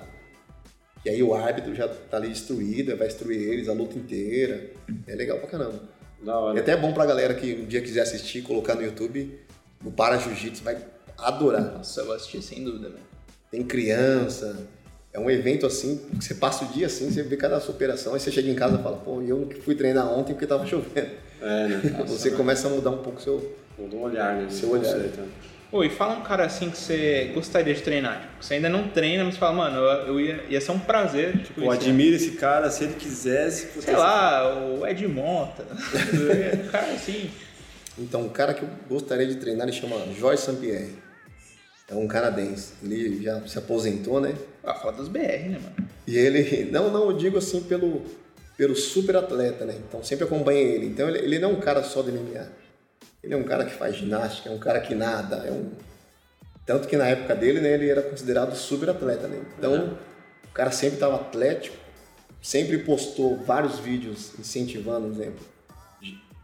E aí o árbitro já tá ali instruído, vai instruir eles a luta inteira. É legal pra caramba. Da E até é bom pra galera que um dia quiser assistir, colocar no YouTube, no Para Jiu-Jitsu, vai adorar. Nossa, eu vou assistir sem dúvida, velho. Tem criança, é um evento assim, que você passa o dia assim, você vê cada superação, aí você chega em casa e fala, pô, eu não fui treinar ontem porque tava chovendo. É, né? *laughs* você começa a mudar um pouco o seu. Mudou o olhar, né? Seu olhar. Né? Pô, e fala um cara assim que você gostaria de treinar. Tipo, você ainda não treina, mas você fala, mano, eu, eu ia, ia ser um prazer. Tipo, Eu isso, admiro esse cara, se ele quisesse... Sei lá, o Ed Mota. *laughs* um cara assim. Então, o cara que eu gostaria de treinar, ele chama Jorge Sampierre. É um canadense. Ele já se aposentou, né? Ah, fala dos BR, né, mano? E ele, *laughs* não, não, eu digo assim pelo, pelo super atleta, né? Então sempre acompanha ele. Então ele, ele não é um cara só de MMA. Ele é um cara que faz ginástica, é um cara que nada, é um. Tanto que na época dele, né, ele era considerado super atleta, né? Então o cara sempre estava atlético, sempre postou vários vídeos incentivando, por exemplo,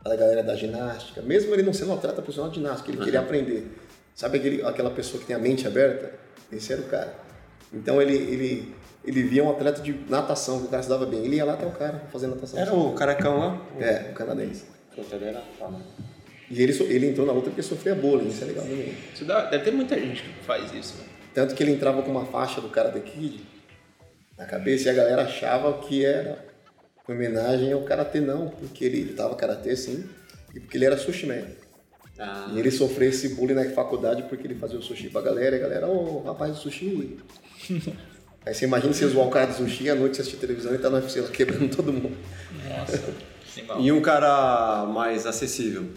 a galera da ginástica, mesmo ele não sendo um atleta profissional de ginástica, ele queria aprender. Sabe aquele, aquela pessoa que tem a mente aberta? Esse era o cara. Então ele, ele, ele via um atleta de natação, que o cara se dava bem. Ele ia lá até o cara fazer natação. Era o caracão lá? É, o canadense. Era foda. E ele, ele entrou na luta porque sofria bullying, isso é legal também. Isso dá- deve ter muita gente que faz isso, mano. Tanto que ele entrava com uma faixa do Karate Kid na cabeça e a galera achava que era homenagem ao Karatê, não, porque ele lutava Karatê sim, e porque ele era sushi man. Ah, E ele sofreu esse bullying na faculdade porque ele fazia o sushi pra galera e a galera, ô rapaz do sushi. *laughs* Aí você imagina você zoar o cara do sushi e à noite você assistir televisão e tá no UFC lá quebrando todo mundo. Nossa. *laughs* E um cara mais acessível?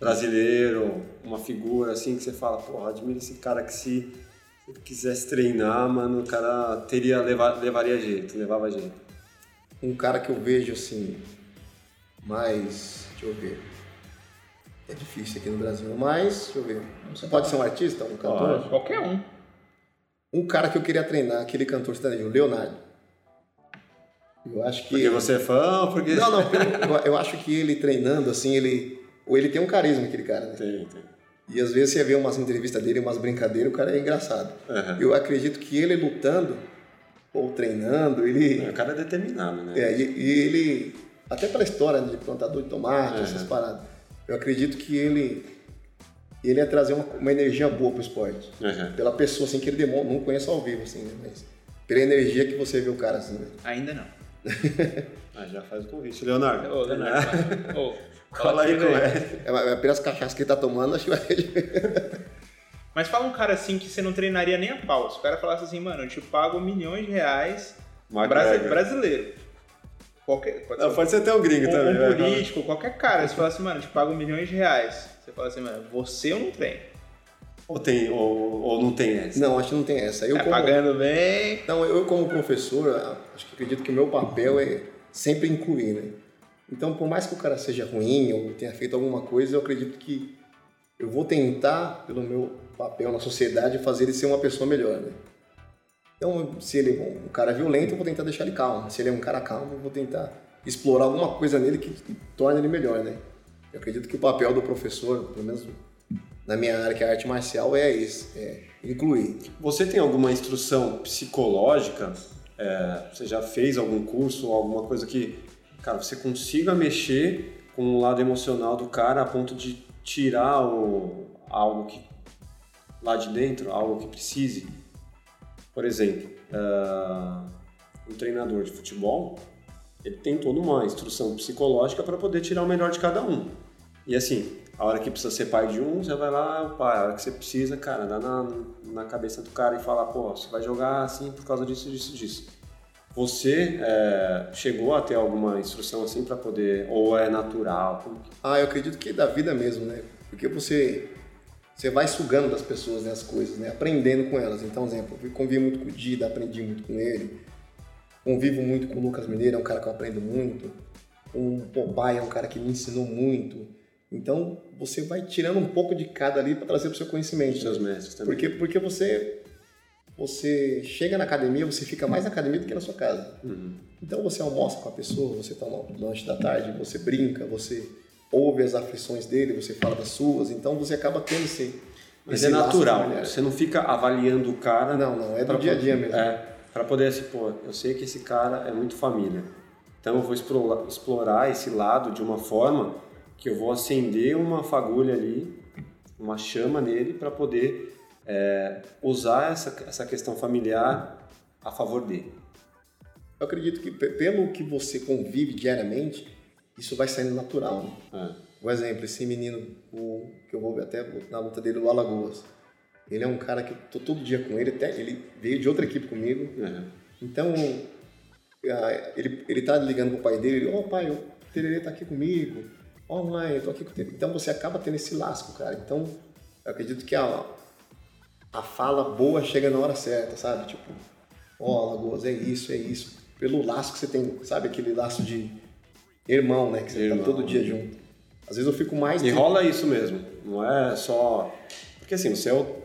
Brasileiro, uma figura assim que você fala, porra, admiro esse cara que se, se ele quisesse treinar, mano, o cara teria, leva, levaria jeito, levava jeito. Um cara que eu vejo assim, mais. Deixa eu ver. É difícil aqui no Brasil, mas deixa eu ver. Você pode ser um artista, um cantor? Pode. Qualquer um. Um cara que eu queria treinar, aquele cantor sertanejo, o Leonardo. Eu acho que. Porque você é fã ou porque... Não, não, eu, eu acho que ele treinando, assim, ele. Ou ele tem um carisma, aquele cara, né? Tem, tem. E às vezes você vê umas entrevistas dele, umas brincadeiras, o cara é engraçado. Aham. Eu acredito que ele lutando, ou treinando, ele. O cara é determinado, né? É, e, e ele. Até pela história de plantador de tomate, Uhum. essas paradas. Eu acredito que ele. Ele ia trazer uma, uma energia boa pro esporte. Aham. Pela pessoa, assim, que ele demonstra. Não conheço ao vivo, assim, né? Mas pela energia que você vê o cara assim, né? Ainda não. *laughs* Ah, já faz o convite. Leonardo. Ô, Leonardo. Ô, *laughs* Fala aí tudo com ele. É, é apenas cachaça que ele tá tomando, acho que vai. *laughs* Mas fala um cara assim que você não treinaria nem a pau. Se o cara falasse assim, mano, eu te pago milhões de reais brasi- brasileiro. Qualquer, pode Não, ser pode ser até um gringo um, também. um político, qualquer cara. Você fala assim, mano, eu te pago milhões de reais. Você fala assim, mano, você eu não treino. Ou, tem, ou, ou não tem essa? Não, acho que não tem essa. Eu Tá como, pagando bem. não, eu como professor, ah, acho que acredito que o meu papel é sempre incluir, né? Então, por mais que o cara seja ruim ou tenha feito alguma coisa, eu acredito que eu vou tentar, pelo meu papel na sociedade, fazer ele ser uma pessoa melhor, né? Então, se ele é um cara violento, eu vou tentar deixar ele calmo. Se ele é um cara calmo, eu vou tentar explorar alguma coisa nele que torne ele melhor, né? Eu acredito que o papel do professor, pelo menos na minha área, que é arte marcial, é esse, é incluir. Você tem alguma instrução psicológica? É, você já fez algum curso ou alguma coisa que, cara, você consiga mexer com o lado emocional do cara a ponto de tirar o, algo que lá de dentro, algo que precise? Por exemplo, é, um treinador de futebol, ele tem toda uma instrução psicológica para poder tirar o melhor de cada um. E assim, a hora que precisa ser pai de um, você vai lá, pai. A hora que você precisa, cara, dá na, na cabeça do cara e fala, pô, você vai jogar assim por causa disso, disso, disso. Você é, chegou a ter alguma instrução assim para poder, ou é natural? Como Ah, eu acredito que é da vida mesmo, né? Porque você você vai sugando das pessoas né, as coisas, né? Aprendendo com elas. Então, exemplo, eu convivo muito com o Dida, aprendi muito com ele. Convivo muito com o Lucas Mineiro, é um cara que eu aprendo muito. O Popeye é um cara que me ensinou muito. Então, você vai tirando um pouco de cada ali para trazer para o seu conhecimento. Seus mestres também. Porque, porque você, você chega na academia, você fica mais na academia do que na sua casa. Uhum. Então você almoça com a pessoa, você toma o lanche da tarde, você brinca, você ouve as aflições dele, você fala das suas, então você acaba tendo esse. Mas esse é natural, você não fica avaliando o cara. Não, não, é do dia a dia mesmo. É, pra poder assim, pô, eu sei que esse cara é muito família. Então eu vou explorar, esse lado de uma forma que eu vou acender uma fagulha ali, uma chama nele, para poder é, usar essa, essa questão familiar a favor dele. Eu acredito que pe- pelo que você convive diariamente, isso vai saindo natural. Né? É. Por exemplo, esse menino o, que eu vou ver até na luta dele, o Alagoas. Ele é um cara que eu tô todo dia com ele, até ele veio de outra equipe comigo. É. Então, ele, ele tá ligando pro pai dele, ó pai, o Tererê tá aqui comigo, ó mãe, eu tô aqui com o Tererê. Então você acaba tendo esse lasco, cara. Então, eu acredito que a, a fala boa chega na hora certa, sabe? Tipo, ó Alagoas, é isso, é isso. Pelo laço que você tem, sabe? Aquele laço de irmão, né? Que você Irmão. tá todo dia junto. Às vezes eu fico mais... E rola isso mesmo, não é só. Porque assim, você é o,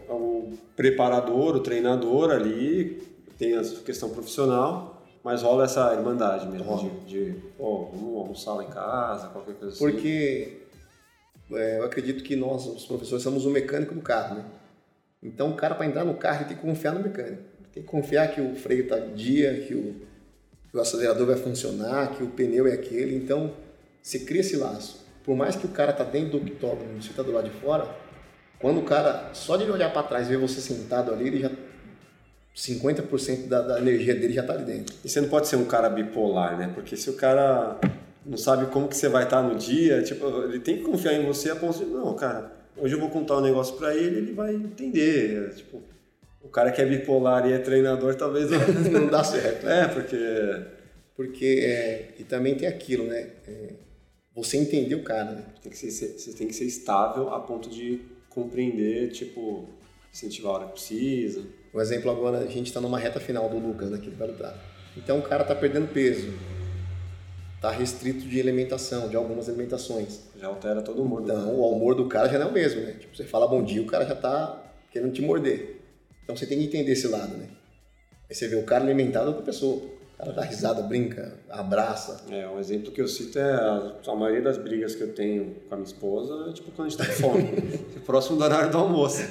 o preparador, o treinador ali, tem a questão profissional, mas rola essa irmandade mesmo, de, de pô, vamos almoçar lá em casa, qualquer coisa assim. Porque é, eu acredito que nós, os professores, somos o mecânico do carro, né? Então o cara para entrar no carro ele tem que confiar no mecânico. Tem que confiar que o freio está dia, que o, que o acelerador vai funcionar, que o pneu é aquele. Então você cria esse laço. Por mais que o cara tá dentro do octógono, você tá do lado de fora, quando o cara, só de ele olhar para trás e ver você sentado ali, ele já 50% da, da energia dele já tá ali dentro. E você não pode ser um cara bipolar, né? Porque se o cara não sabe como que você vai estar no dia, tipo, ele tem que confiar em você a ponto de, não, cara, hoje eu vou contar um negócio pra ele, ele vai entender. Tipo, o cara que é bipolar e é treinador, talvez *laughs* não. Não dá certo. é, porque Porque, é, e também tem aquilo, né? É, você entender o cara, né? tem que ser, você tem que ser estável a ponto de compreender, tipo, incentivar a hora que precisa. Um exemplo agora, a gente está numa reta final do Lucas, né, que ele vai lutar. Então o cara tá perdendo peso, tá restrito de alimentação, de algumas alimentações. Já altera todo mundo. Então o humor do cara já não é o mesmo, né? Tipo, você fala bom dia, o cara já tá querendo te morder. Então você tem que entender esse lado, né? Aí você vê o cara alimentado é outra pessoa. O cara dá risada, brinca, abraça. É, um exemplo que eu cito é a, a maioria das brigas que eu tenho com a minha esposa é tipo quando a gente tá com fome. *laughs* Próximo do horário do almoço.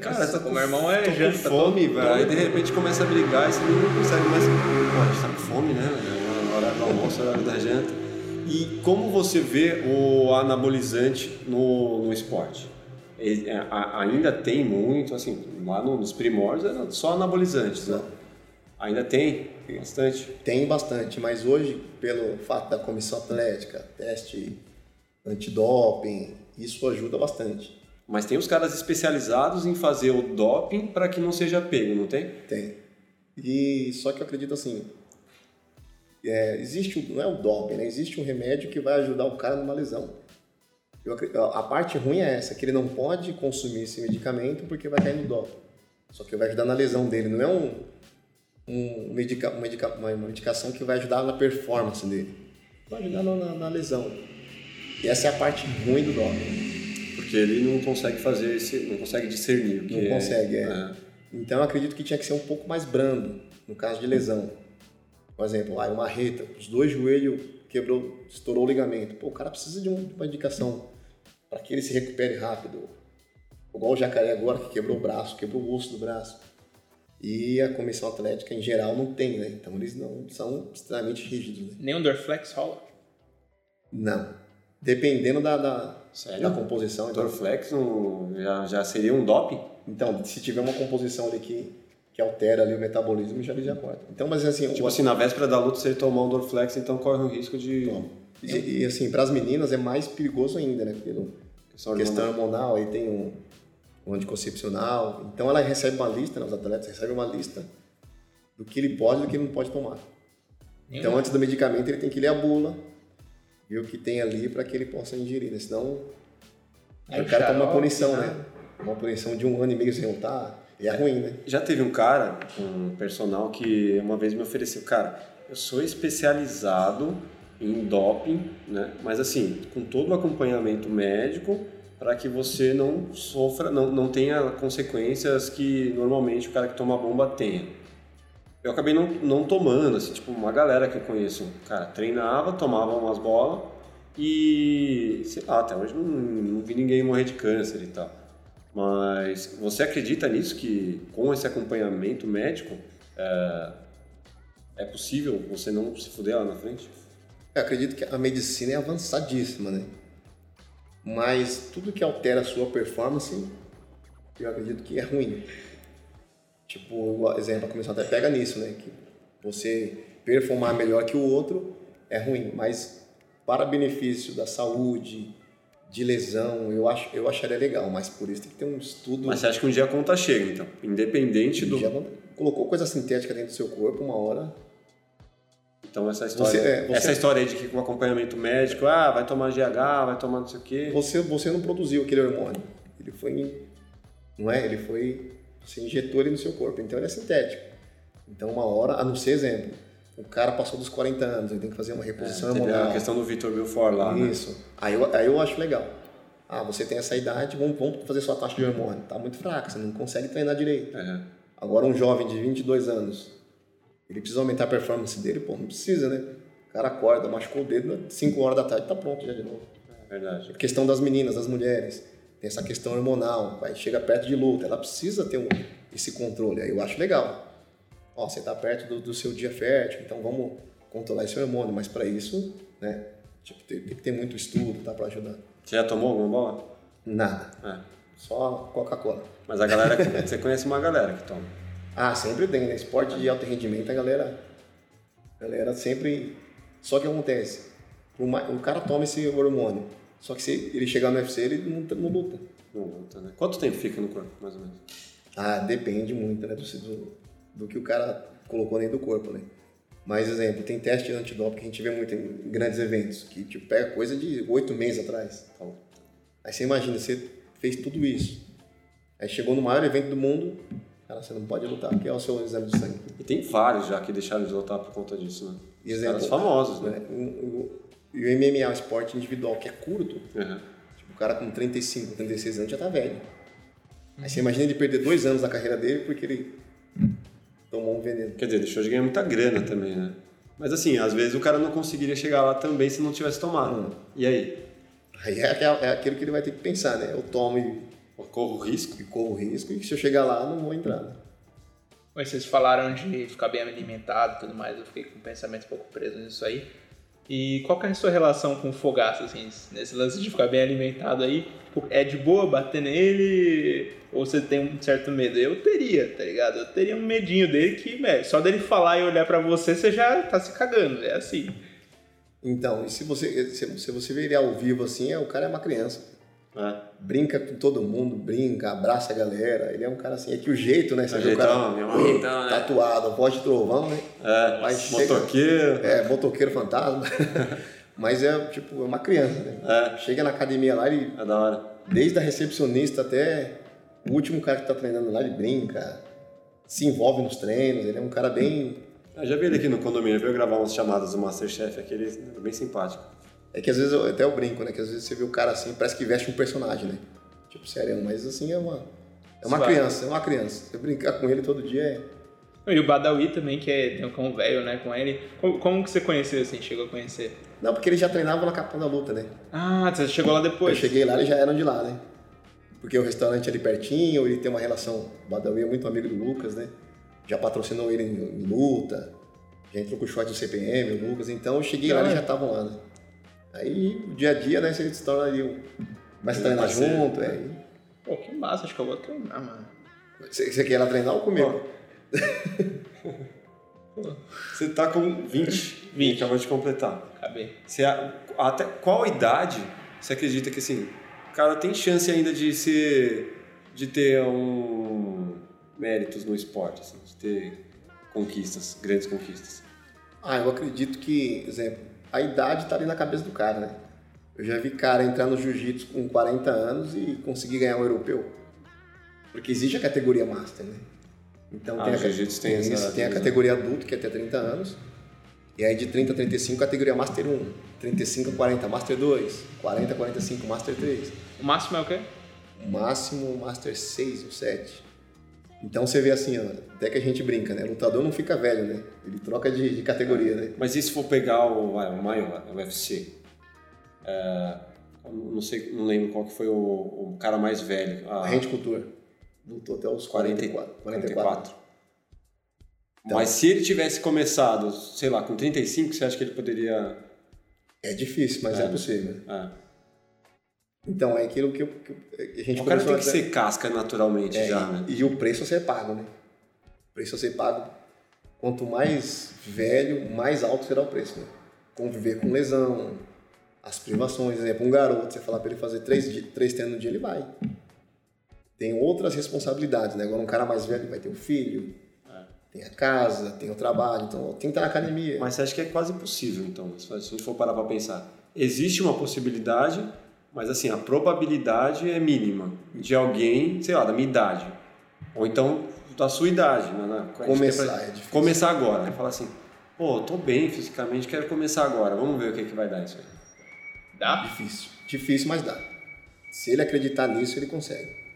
Cara, tá O meu irmão é tô com janta. fome, velho. Aí de repente começa a brigar e você não consegue mais. Pô, a gente tá com fome, né? velho? É horário do almoço, horário da janta. E como você vê o anabolizante no, no esporte? Ele, é, a- ainda tem muito, assim, lá no- nos primórdios era só anabolizantes, né? Ainda tem? Bastante. Tem bastante, mas hoje, pelo fato da comissão atlética, teste antidoping, isso ajuda bastante. Mas tem os caras especializados em fazer o doping para que não seja pego, não tem? Tem. E só que eu acredito assim, é, existe não é o doping, né? Existe um remédio que vai ajudar o cara numa lesão. Eu, a parte ruim é essa, que ele não pode consumir esse medicamento porque vai cair no doping. Só que vai ajudar na lesão dele, não é um, um medica, uma, medica, uma medicação que vai ajudar na performance dele. Vai ajudar na, na lesão. E essa é a parte ruim do doping. Porque ele não consegue fazer esse, não consegue discernir o que Não é. consegue, é. É. Então eu acredito que tinha que ser um pouco mais brando no caso de lesão. Por exemplo, aí uma reta, os dois joelhos quebrou, estourou o ligamento. Pô, o cara precisa de um- uma indicação para que ele se recupere rápido. Igual o jacaré agora que quebrou o braço, quebrou o osso do braço. E a comissão atlética em geral não tem, né? Então eles não são extremamente rígidos. Né? Nem um Dorflex rola. Não. Dependendo da, da, Sério? da composição. Então, Dorflex não, já, já seria um doping? então, se tiver uma composição ali que, que altera ali o metabolismo, já ele já corta. Então, mas assim, Tipo o- assim, na véspera da luta, se ele tomar um Dorflex, então corre o risco de... E, e, assim, para as meninas é mais perigoso ainda, né? Pelo Questão questão hormonal. hormonal, aí tem um, um anticoncepcional. Então ela recebe uma lista, né? Os atletas recebem uma lista do que ele pode e do que ele não pode tomar. Então antes do medicamento ele tem que ler a bula, ver o que tem ali para que ele possa ingerir, né? Senão aí É o cara toma uma punição, né? né? Uma punição de um ano e meio sem lutar. E é ruim, né? Já teve um cara, um personal, que uma vez me ofereceu, cara, eu sou especializado em doping, né? Mas assim, com todo o acompanhamento médico para que você não sofra, não, não tenha consequências que normalmente o cara que toma bomba tenha. Eu acabei não, não tomando, assim, tipo, uma galera que eu conheço, cara, treinava, tomava umas bolas e, sei lá, até hoje não, não vi ninguém morrer de câncer e tal. Mas você acredita nisso, que com esse acompanhamento médico é, é possível você não se fuder lá na frente? Eu acredito que a medicina é avançadíssima, né? Mas tudo que altera a sua performance, eu acredito que é ruim. Tipo, o exemplo, a comissão até pega nisso, né? Que você performar melhor que o outro é ruim, mas para benefício da saúde, de lesão, eu, acho, eu acharia legal, mas por isso tem que ter um estudo. Mas você acha que um dia a conta chega, então? Independente do. Já colocou coisa sintética dentro do seu corpo, uma hora Então essa história, Você- é, você- essa história aí de que com acompanhamento médico, ah, vai tomar GH, vai tomar não sei o quê. você, você não produziu aquele hormônio. Ele foi, não é? Ele foi, você injetou ele no seu corpo, então ele é sintético. Então uma hora, a não ser exemplo, o cara passou dos 40 anos, ele tem que fazer uma reposição Teve hormonal. a questão do Vitor Belfort lá, né? Isso. Aí eu, aí eu acho legal. Ah, você tem essa idade, vamos, vamos fazer sua taxa de hormônio. Tá muito fraca, você não consegue treinar direito. É. Agora um jovem de 22 anos, ele precisa aumentar a performance dele? Pô, não precisa, né? O cara acorda, machucou o dedo, 5 horas da tarde tá pronto já de novo. É verdade. A questão das meninas, das mulheres, tem essa questão hormonal, vai, chega perto de luta, ela precisa ter um, esse controle, aí eu acho legal. Ó, você tá perto do, do seu dia fértil, então vamos controlar esse hormônio, mas para isso, né, tipo, tem, tem que ter muito estudo, tá, para ajudar. Você já tomou alguma bola? Nada, É. só Coca-Cola. Mas a galera, que- você conhece uma galera que toma. Ah, sempre tem, né? Esporte de alto rendimento, a galera, a galera sempre... Só que acontece, o, cara toma esse hormônio, só que se ele chegar no UFC, ele não, não luta. Não luta, né? Quanto tempo fica no corpo, mais ou menos? Ah, depende muito, né, do, do, do que o cara colocou dentro do corpo, né? Mas, exemplo, tem teste de antidoping que a gente vê muito em grandes eventos, que tipo, pega coisa de oito meses atrás. Então, aí você imagina, você fez tudo isso, aí chegou no maior evento do mundo, cara, você não pode lutar, que é o seu exame de sangue. E tem vários já que deixaram de lutar por conta disso, né? Os exemplo, caras famosos, né? né? E o, MMA, o esporte individual, que é curto, Uhum. tipo, o cara com 35, 36 anos já tá velho. Aí você imagina ele perder dois anos da carreira dele porque ele tomou um veneno. Quer dizer, deixou de ganhar muita grana também, né? Mas assim, às vezes o cara não conseguiria chegar lá também se não tivesse tomado. Hum. E aí? Aí é, é aquilo que ele vai ter que pensar, né? Eu tomo e, corro risco? e corro risco e se eu chegar lá, não vou entrar. Né? Mas vocês falaram de ficar bem alimentado e tudo mais, eu fiquei com o pensamento um pouco preso nisso aí. E qual que é a sua relação com o fogaço, assim, nesse lance de ficar bem alimentado aí? É de boa bater nele ou você tem um certo medo? Eu teria, tá ligado? Eu teria um medinho dele que, velho, só dele falar e olhar para você, você já tá se cagando, é assim. Então, e se você, se, você ver ele ao vivo assim, é, o cara é uma criança. É. Brinca com todo mundo, brinca, abraça a galera. Ele é um cara assim, é que o jeito, né? Você vê o cara jeitão, né? tatuado, voz de trovão, né? É, Mas motoqueiro. Chega, é, motoqueiro fantasma. *laughs* Mas é tipo, é uma criança, né? É. Chega na academia lá, ele. É da hora. Desde a recepcionista até o último cara que tá treinando lá, ele brinca, se envolve nos treinos, ele é um cara bem. Eu já vi ele aqui no condomínio, veio gravar umas chamadas do Masterchef, aquele é bem simpático. É que às vezes eu até eu brinco, né? Que às vezes você vê o cara assim, parece que veste um personagem, né? Tipo, sério, mas assim é uma. É uma criança, é uma criança. Você brincar com ele todo dia é. E o Badawi também, que é, tem um cão velho, né, com ele. Como, como, que você conheceu, assim, chegou a conhecer? Não, porque ele já treinava na Capão da Luta, né? Ah, você chegou lá depois? Eu cheguei lá, eles já eram de lá, né? Porque o restaurante é ali pertinho, ele tem uma relação... O Badawi é muito amigo do Lucas, né? Já patrocinou ele em, em luta, já entrou com o short do CPM, o Lucas. Então eu cheguei lá, eles já estavam lá, né? Aí, o dia a dia, né, você se torna ali um... Mas treinar junto, é. Pô, que massa, acho que eu vou treinar, mano. Você, você quer ir lá treinar ou comigo? *laughs* Você tá com 20, 20. acabou de completar. Acabei. Você, até qual idade você acredita que assim, o cara tem chance ainda de ser, de ter um méritos no esporte, assim, de ter conquistas, grandes conquistas? Ah, eu acredito que, exemplo, a idade tá ali na cabeça do cara, né? Eu já vi cara entrar no jiu-jitsu com 40 anos e conseguir ganhar um europeu. Porque existe a categoria master, né? Então ah, tem, a, tem, tem, essa, tem a categoria adulto, que é até 30 anos. E aí de 30 a 35, categoria Master 1. 35 a 40, Master 2. 40 a 45, Master 3. O máximo é o quê? O máximo, Master 6 ou 7. Então você vê assim, ó, até que a gente brinca, né? Lutador não fica velho, né? Ele troca de, de categoria, né? Mas e se for pegar o, o maior, o UFC? É, não sei, não lembro qual que foi o, o cara mais velho. A, a Rente Cultura. Lutou até os 44. 44. 44. Então, Mas se ele tivesse começado, sei lá, com 35, você acha que ele poderia. É difícil, mas é, é possível. É. Então, é aquilo que, eu, que a gente O cara tem que ser casca naturalmente é, já, né? E o preço a ser pago, né? O preço a ser pago. Quanto mais velho, mais alto será o preço, né? Conviver com lesão, as privações. Exemplo, um garoto, você falar para ele fazer três, três treinos no dia, ele vai tem outras responsabilidades, né? Agora um cara mais velho vai ter um filho, é. tem a casa, tem o trabalho, então tem que estar na academia. Mas você acha que é quase impossível, então, se a gente for parar para pensar. Existe uma possibilidade, mas assim, a probabilidade é mínima de alguém, sei lá, da minha idade, ou então da sua idade, né? né? Começar, pra... é difícil. Começar agora, né? Falar assim, pô, tô bem fisicamente, quero começar agora, vamos ver o que, que vai dar isso aí. Dá? Difícil. Difícil, mas dá. Se ele acreditar nisso, ele consegue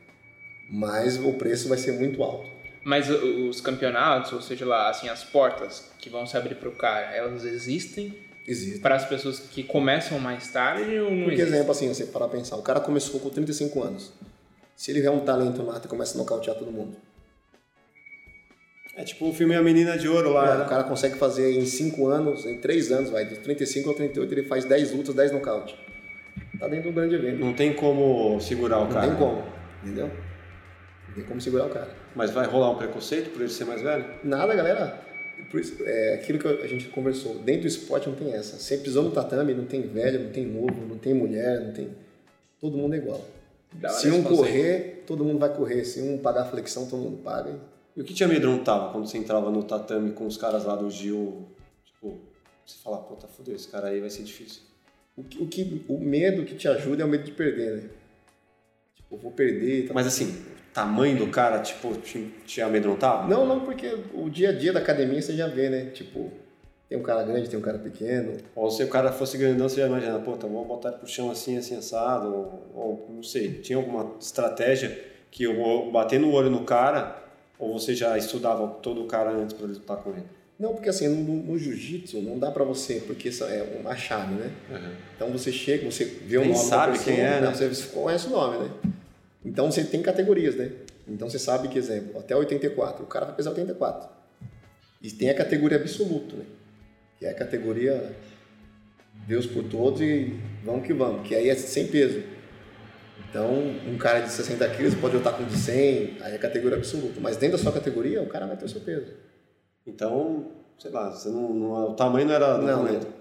mas o preço vai ser muito alto. Mas os campeonatos, ou seja lá, assim, as portas que vão se abrir para o cara, elas existem? Existem. Para as pessoas que começam mais tarde ou não Por exemplo, assim, você para pensar, o cara começou com 35 anos. Se ele vê um talento nato e começa a nocautear todo mundo. É tipo o filme A Menina de Ouro lá. É, né? O cara consegue fazer em 5 anos, em 3 anos, vai, de 35 ao 38, ele faz 10 lutas, 10 nocaute. Tá dentro de um grande evento. Não tem como segurar o não cara. Não tem como, entendeu? Não tem como segurar o cara. Mas vai rolar um preconceito por ele ser mais velho? Nada, galera. Por isso, é aquilo que a gente conversou. Dentro do esporte não tem essa. Você pisou no tatame, não tem velho, não tem novo, não tem mulher, não tem. Todo mundo é igual. Se um correr, todo mundo vai correr. Se um pagar flexão, todo mundo paga. E o que te amedrontava quando você entrava no tatame com os caras lá do Gil? Tipo, você fala, pô, tá fudeu, esse cara aí vai ser difícil. O, que, o, que, o medo que te ajuda é o medo de perder, né? Tipo, eu vou perder. Tá Mas assim, tamanho do cara, tipo, te, te amedrontava? Não, não, porque o dia a dia da academia você já vê, né? Tipo, tem um cara grande, tem um cara pequeno. Ou se o cara fosse grandão, você já imagina, pô, então vamos botar ele pro chão assim, assim, assado, ou, ou não sei, tinha alguma estratégia que eu vou bater no olho no cara, ou você já estudava todo o cara antes para lutar com ele? Não, porque assim, no, no jiu-jitsu não dá para você, porque isso é uma chave, né? Uhum. Então você chega, você vê o nome sabe pessoa, quem é, né? Você conhece o nome, né? Então você tem categorias, né? Então você sabe que, exemplo, até 84, o cara vai pesar 84. E tem a categoria absoluto, né? Que é a categoria Deus por todos e vamos que vamos, que aí é sem peso. Então, um cara de 60 quilos pode lutar com de 100, aí é categoria absoluta. Mas dentro da sua categoria, o cara vai ter o seu peso. Então, sei lá, você não, não- o tamanho não era Não, não.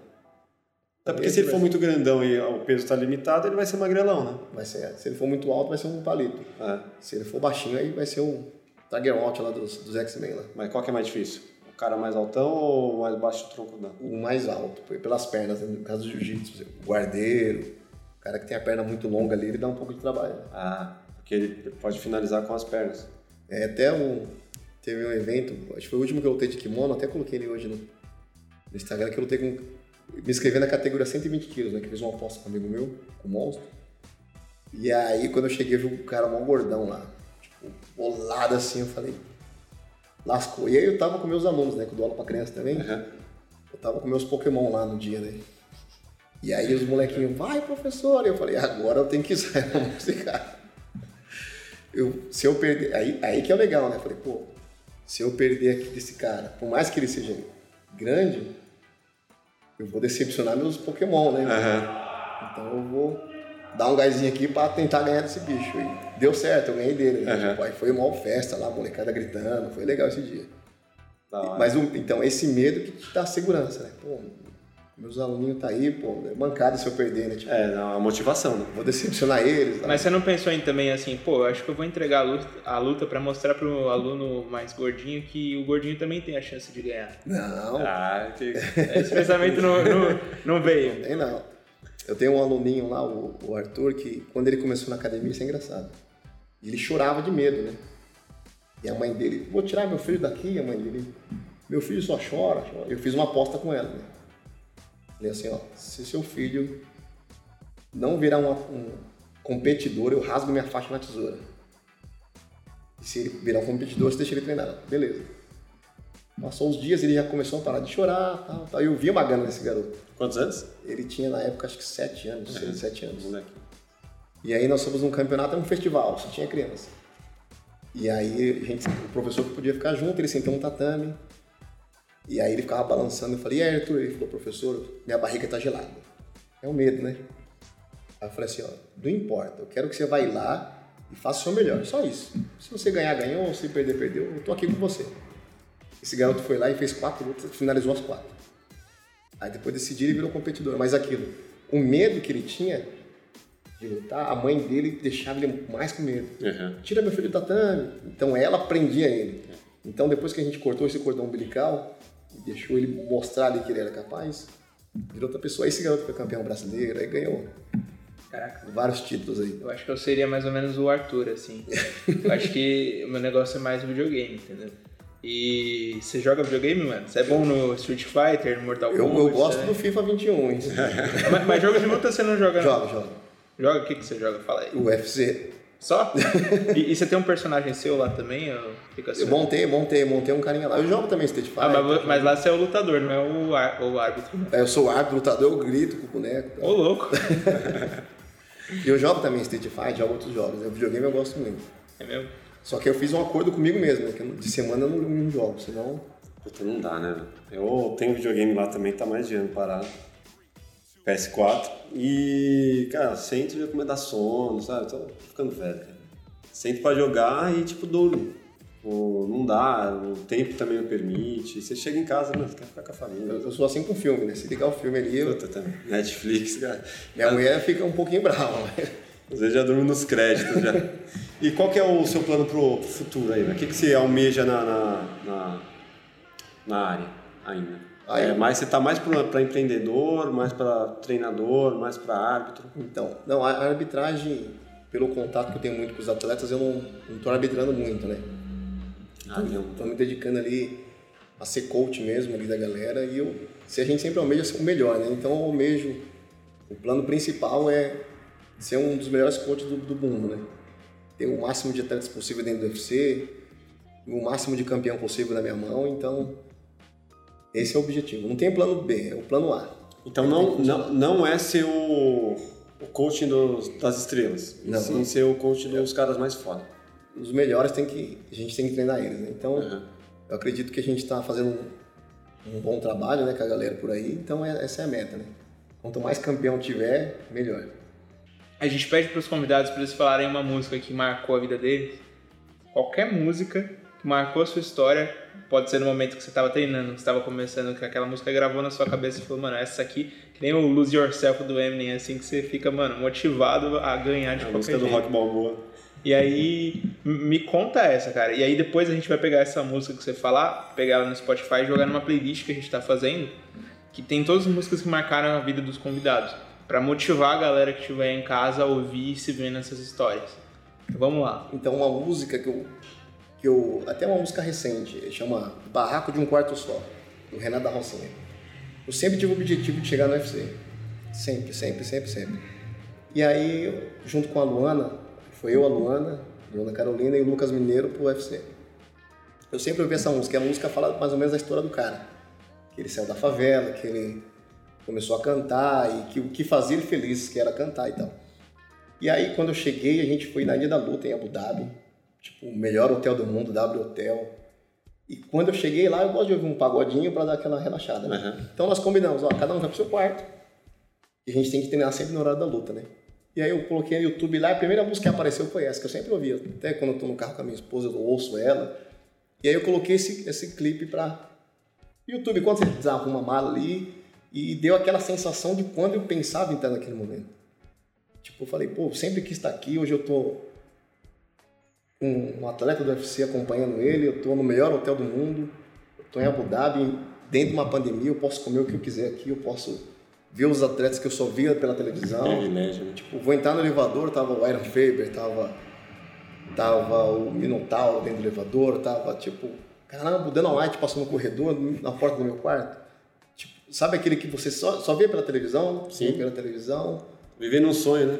Até porque se ele for muito grandão e o peso está limitado, ele vai ser magrelão, né? Vai ser, se ele for muito alto, vai ser um palito. É. Se ele for baixinho, aí vai ser um Tiger Out lá dos, dos X-Men lá. Mas qual que é mais difícil? O cara mais altão ou o mais baixo troncudão? O mais alto, pelas pernas, né? no caso do jiu-jitsu. O guardeiro, o cara que tem a perna muito longa ali, ele dá um pouco de trabalho. né? Ah, porque ele pode finalizar com as pernas. É, até um, teve um evento, acho que foi o último que eu lutei de kimono, até coloquei ele hoje no, no Instagram, que eu lutei com. Me inscrevi na categoria 120 quilos, né? Que fiz uma aposta com um amigo meu, com o monstro. E aí, quando eu cheguei, eu vi um cara mó gordão lá, tipo, bolado assim, eu falei, lascou. E aí eu tava com meus alunos, né? Que eu dou aula pra criança também. Uhum. Eu tava com meus Pokémon lá no dia, né? E aí os molequinhos, vai professor! E eu falei, agora eu tenho que mão desse cara. Eu, se eu perder. Aí, aí que é o legal, né? Eu falei, pô, se eu perder aqui desse cara, por mais que ele seja grande, eu vou decepcionar meus Pokémon, né? Aham. Então eu vou dar um gásinho aqui pra tentar ganhar desse bicho. E deu certo, eu ganhei dele. Né? Uhum. Tipo, aí foi uma festa lá, a molecada gritando, foi legal esse dia. Hora. Mas o- então, esse medo que te dá segurança, né? Pô, meus aluninhos tá aí, pô, é mancada se eu perder, né? Tipo, É, não, a motivação, né? vou decepcionar eles. tá? Mas você não pensou em também assim, pô, eu acho que eu vou entregar a luta, a luta pra mostrar pro aluno mais gordinho que o gordinho também tem a chance de ganhar. Não, Ah, que... *laughs* Esse pensamento não, não, não veio. tem não. Eu tenho um aluninho lá, o, o Arthur, que quando ele começou na academia, isso é engraçado. Ele chorava de medo, né? E a mãe dele, vou tirar meu filho daqui, a mãe dele, meu filho só chora, chora. Eu fiz uma aposta com ela, né? Falei assim, ó, se seu filho não virar uma- um competidor, eu rasgo minha faixa na tesoura. E se ele virar um competidor, você deixa ele treinar. Beleza. Passou os dias, ele já começou a parar de chorar, tal, tal. E eu vi uma gana nesse garoto. Quantos anos? Ele tinha na época acho que 7 anos, 6, 7 anos. Moleque. E aí nós fomos num campeonato, era um festival, só tinha criança. E aí gente, o professor que podia ficar junto, ele sentou no tatame. E aí ele ficava balançando, eu falei, e aí Arthur? Ele falou, professor, minha barriga tá gelada. É o medo, né? Aí eu falei assim, ó, não importa, eu quero que você vá lá e faça o seu melhor, só isso. Se você ganhar, ganhou, se perder, perdeu, eu tô aqui com você. Esse garoto foi lá e fez quatro lutas, finalizou as quatro. Aí depois decidiu e virou competidor. Mas aquilo, o medo que ele tinha de lutar, a mãe dele deixava ele mais com medo. Uhum. Tira meu filho do tatame. Então ela prendia ele. Então depois que a gente cortou esse cordão umbilical e deixou ele mostrar ali que ele era capaz, virou outra pessoa. Aí esse garoto foi campeão brasileiro, aí ganhou Caraca. vários títulos aí. Eu acho que eu seria mais ou menos o Arthur, assim. *laughs* Eu acho que o meu negócio é mais videogame, entendeu? E você joga videogame, mano? Você é bom no Street Fighter, no Mortal Eu, Kombat? eu gosto né? do FIFA 21, hein? *laughs* Mas, mas jogo de luta você não joga, não? joga, joga. Joga? O que, que você joga? Fala aí. O UFC. Só? *laughs* e, e você tem um personagem seu lá também? Fica só? Eu montei, montei, montei um carinha lá. Eu jogo também Street Fighter. Ah, mas, mas lá você é o lutador, não é o, ar- o árbitro. né? Eu sou árbitro, lutador, eu grito com o boneco. Ô, louco. *laughs* E eu jogo também Street Fighter, jogo outros jogos. O videogame eu gosto muito. É mesmo? Só que eu fiz um acordo comigo mesmo, né? Que eu- de semana eu não, não jogo, senão. Puta, não dá, né? Eu tenho videogame lá também, tá mais de ano parado. PS4. E, cara, sento e já começa a dar sono, sabe? Tô ficando velho, cara. Sento pra jogar e, tipo, durmo. Ou não dá, o tempo também não permite. Você chega em casa, você quer ficar com a família. Eu, eu sou assim com filme, né? Se ligar o filme ali, eu- Puta, também. Netflix, cara. minha mulher fica um pouquinho brava. mas- Às vezes já durmo nos créditos já. E qual que é o seu plano pro, pro futuro aí? né? O que, que você almeja na, na, na, na área ainda? Ah, É, mais, você tá mais para empreendedor, mais para treinador, mais para árbitro? Então, não, a arbitragem, pelo contato que eu tenho muito com os atletas, eu não, tô arbitrando muito, né? Ah. Tô me dedicando ali a ser coach mesmo ali da galera e eu, se a gente sempre almeja o melhor, né? Então eu almejo, o plano principal é ser um dos melhores coaches do, do mundo, né? Ter o máximo de atletas possível dentro do UFC, o máximo de campeão possível na minha mão, então esse é o objetivo. Não tem plano B, é o plano A. Então não, não, não é ser o, o coaching dos, das estrelas, Não, sim não. ser o coaching dos caras mais foda. Os melhores tem que, a gente tem que treinar eles, né? Então, Uhum. eu acredito que a gente está fazendo um, um bom trabalho, né, com a galera por aí, então é- essa é a meta, né? Quanto mais campeão tiver, melhor. A gente pede para os convidados para eles falarem uma música que marcou a vida deles. Qualquer música que marcou a sua história, pode ser no momento que você estava treinando, que você estava começando, que aquela música gravou na sua cabeça e falou, mano, essa aqui, que nem o Lose Yourself do Eminem, assim, que você fica, mano, motivado a ganhar de A qualquer música do jeito. Rock Balboa. E aí, me conta essa, cara. E aí depois a gente vai pegar essa música que você falar, pegar ela no Spotify e jogar numa playlist que a gente tá fazendo, que tem todas as músicas que marcaram a vida dos convidados, Pra motivar a galera que estiver em casa a ouvir e se ver nessas histórias. Então, vamos lá. Então, uma música que eu, que eu. Até uma música recente, chama Barraco de um Quarto Só, do Renato da Rocinha. Eu sempre tive o objetivo de chegar no UFC. Sempre, sempre, sempre, sempre. E aí, junto com a Luana, foi eu, a Luana, a Luana Carolina e o Lucas Mineiro pro UFC. Eu sempre ouvi essa música, e a música fala mais ou menos da história do cara. Que ele saiu da favela, que ele começou a cantar e que o que fazia ele feliz, que era cantar e tal. E aí, quando eu cheguei, a gente foi na Ilha da Luta, em Abu Dhabi. Tipo, o melhor hotel do mundo, W Hotel. E quando eu cheguei lá, eu gosto de ouvir um pagodinho pra dar aquela relaxada, né? Uhum. Então nós combinamos, ó, cada um vai pro seu quarto. E a gente tem que treinar sempre no horário da luta, né? E aí eu coloquei no YouTube lá, a primeira música que apareceu foi essa, que eu sempre ouvia. Até quando eu tô no carro com a minha esposa, eu ouço ela. E aí eu coloquei esse, esse clipe pra YouTube, quando você desarruma a mala ali, e deu aquela sensação de quando eu pensava em estar naquele momento. Tipo, eu falei, pô, sempre quis estar aqui, hoje eu tô com um atleta do UFC acompanhando ele, eu tô no melhor hotel do mundo, tô em Abu Dhabi, dentro de uma pandemia, eu posso comer o que eu quiser aqui, eu posso ver os atletas que eu só via pela televisão. Tipo, vou entrar no elevador, tava o Iron Faber, tava, tava o Minotauro dentro do elevador, tava tipo, caramba, o Dana White passou no corredor, na porta do meu quarto. Tipo, sabe aquele que você só, só vê pela televisão? Sim. Vê pela televisão. Vivendo um sonho, né?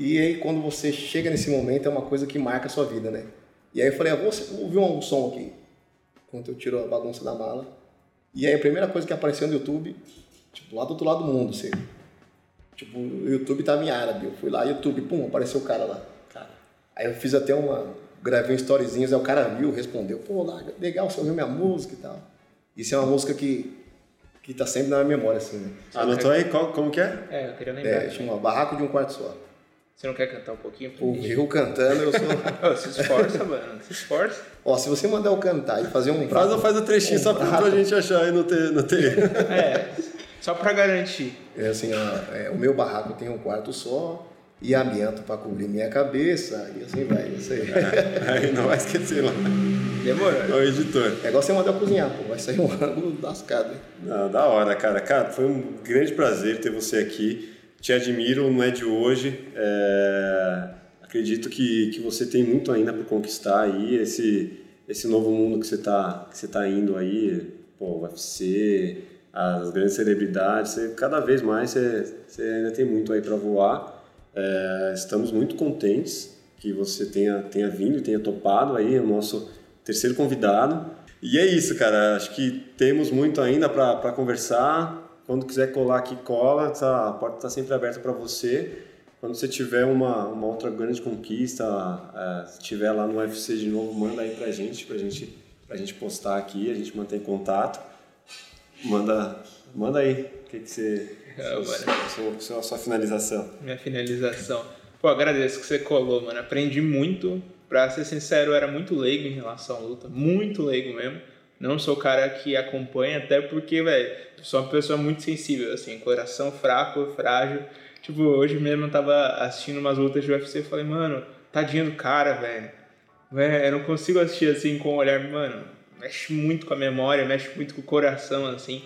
E aí, quando você chega nesse momento, é uma coisa que marca a sua vida, né? E aí eu falei, ah, vou ouvir um som aqui. Enquanto eu tiro a bagunça da mala. E aí a primeira coisa que apareceu no YouTube, tipo, lá do outro lado do mundo, você. Tipo, o YouTube tava em árabe. Eu fui lá, YouTube, pum, apareceu o cara lá. Cara, Aí eu fiz até uma. Gravei um storyzinhos, aí o cara viu, respondeu, pô, lá, legal, você ouviu minha música e tal. Isso é uma música que, que tá sempre na minha memória, assim, né? anotou aí qual, como que é? É, eu queria lembrar. É, chama Barraco de um Quarto Só. Você não quer cantar um pouquinho pra eu cantando, eu sou. *laughs* Se esforça, mano. Se esforça. Ó, se você mandar eu cantar e fazer um Faz, prato, faz o trechinho um só pra, prato, pra gente achar e não ter. Não ter. *laughs* É, só pra garantir. É assim, ó, é, o meu barraco tem um quarto só e amianto pra cobrir minha cabeça e assim vai, isso aí. *laughs* aí não vai esquecer lá. Demorou. É o editor. É igual você mandar eu cozinhar, pô, vai sair um ângulo lascado. Não, da hora, cara. Cara, foi um grande prazer ter você aqui. Te admiro, não é de hoje. É, Acredito que, que você tem muito ainda para conquistar aí. Esse, esse novo mundo que você está tá indo aí, pô, UFC, as grandes celebridades, você, cada vez mais você, você ainda tem muito aí para voar. É, estamos muito contentes que você tenha, tenha vindo tenha topado aí o nosso terceiro convidado. E é isso, cara. Acho que temos muito ainda para conversar. Quando quiser colar aqui, cola. Tá, a porta está sempre aberta para você. Quando você tiver uma, uma outra grande conquista, é, se tiver lá no UFC de novo, manda aí pra gente, pra gente, pra gente postar aqui, a gente mantém contato. Manda, manda aí. O que, que você. Sua, sua, sua, sua finalização. Minha finalização. Pô, agradeço que você colou, mano. Aprendi muito. Pra ser sincero, eu era muito leigo em relação à luta. Muito leigo mesmo. Não sou o cara que acompanha, até porque, velho, sou uma pessoa muito sensível, assim, coração fraco, frágil. Tipo, hoje mesmo eu tava assistindo umas lutas de UFC e falei, mano, tadinho do cara, velho. Eu não consigo assistir assim com o olhar, mano, mexe muito com a memória, mexe muito com o coração, assim.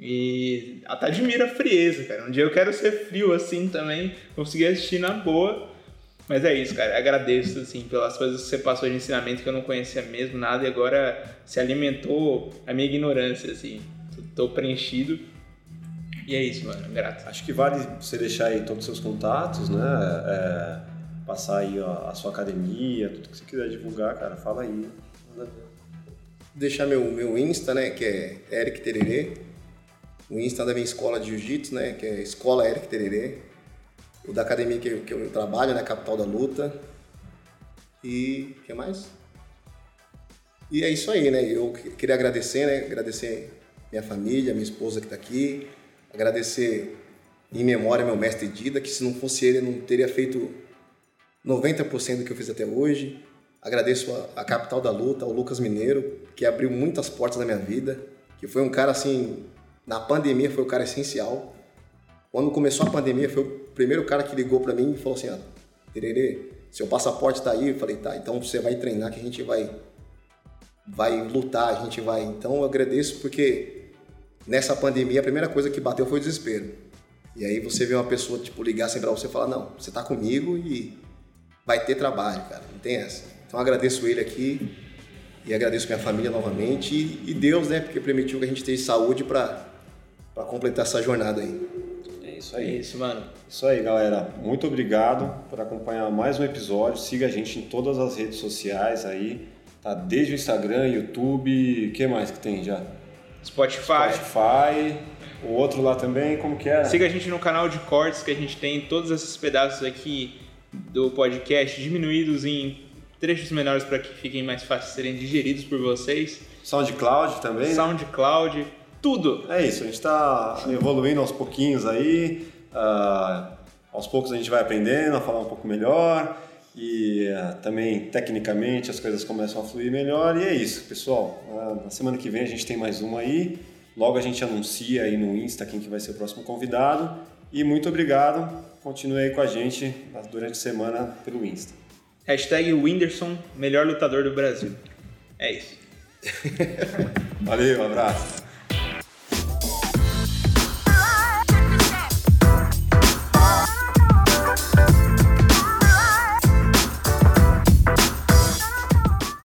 E até admiro a frieza, cara. Um dia eu quero ser frio assim também, conseguir assistir na boa. Mas é isso, cara. Agradeço, assim, pelas coisas que você passou de ensinamento que eu não conhecia mesmo nada e agora se alimentou a minha ignorância, assim. Tô preenchido. E é isso, mano. Grato. Acho que vale você deixar aí todos os seus contatos, né? É, passar aí a, a, sua academia, tudo que você quiser divulgar, cara, fala aí. Manda Deixar meu, meu Insta, né, que é Eric Tererê. O Insta da minha escola de Jiu-Jitsu, né, que é Escola Eric Tererê. O da academia que eu, que eu trabalho, né, Capital da Luta. E o que mais? E é isso aí, né? Eu queria agradecer, né? Agradecer minha família, minha esposa que está aqui, agradecer em memória meu mestre Dida, que se não fosse ele, eu não teria feito 90% do que eu fiz até hoje. Agradeço a, a capital da luta, ao Lucas Mineiro, que abriu muitas portas na minha vida, que foi um cara assim, na pandemia foi o cara essencial. Quando começou a pandemia, foi o primeiro cara que ligou para mim e falou assim: ah, Tererê, seu passaporte tá aí. Eu falei: tá, então você vai treinar que a gente vai, vai lutar, a gente vai. Então eu agradeço porque nessa pandemia a primeira coisa que bateu foi o desespero. E aí você vê uma pessoa tipo ligar assim para você e falar: não, você tá comigo e vai ter trabalho, cara, não tem essa. Então eu agradeço ele aqui e agradeço minha família novamente e, e Deus, né, porque permitiu que a gente tenha saúde para completar essa jornada aí. Isso aí. É isso, mano. Isso aí, galera. Muito obrigado por acompanhar mais um episódio. Siga a gente em todas as redes sociais aí. Tá? Desde o Instagram, YouTube, o que mais que tem já? Spotify. Spotify. O outro lá também, como que é? Siga a gente no canal de cortes que a gente tem todos esses pedaços aqui do podcast diminuídos em trechos menores para que fiquem mais fáceis de serem digeridos por vocês. SoundCloud também. Né? Tudo. É isso, a gente está evoluindo aos pouquinhos aí. Uh, aos poucos a gente vai aprendendo a falar um pouco melhor e uh, também tecnicamente as coisas começam a fluir melhor. E é isso, pessoal. Uh, na semana que vem a gente tem mais uma aí. Logo a gente anuncia aí no Insta quem que vai ser o próximo convidado. E muito obrigado. Continue aí com a gente durante a semana pelo Insta. Hashtag Whindersson, melhor lutador do Brasil. É isso. *laughs* Valeu, um abraço.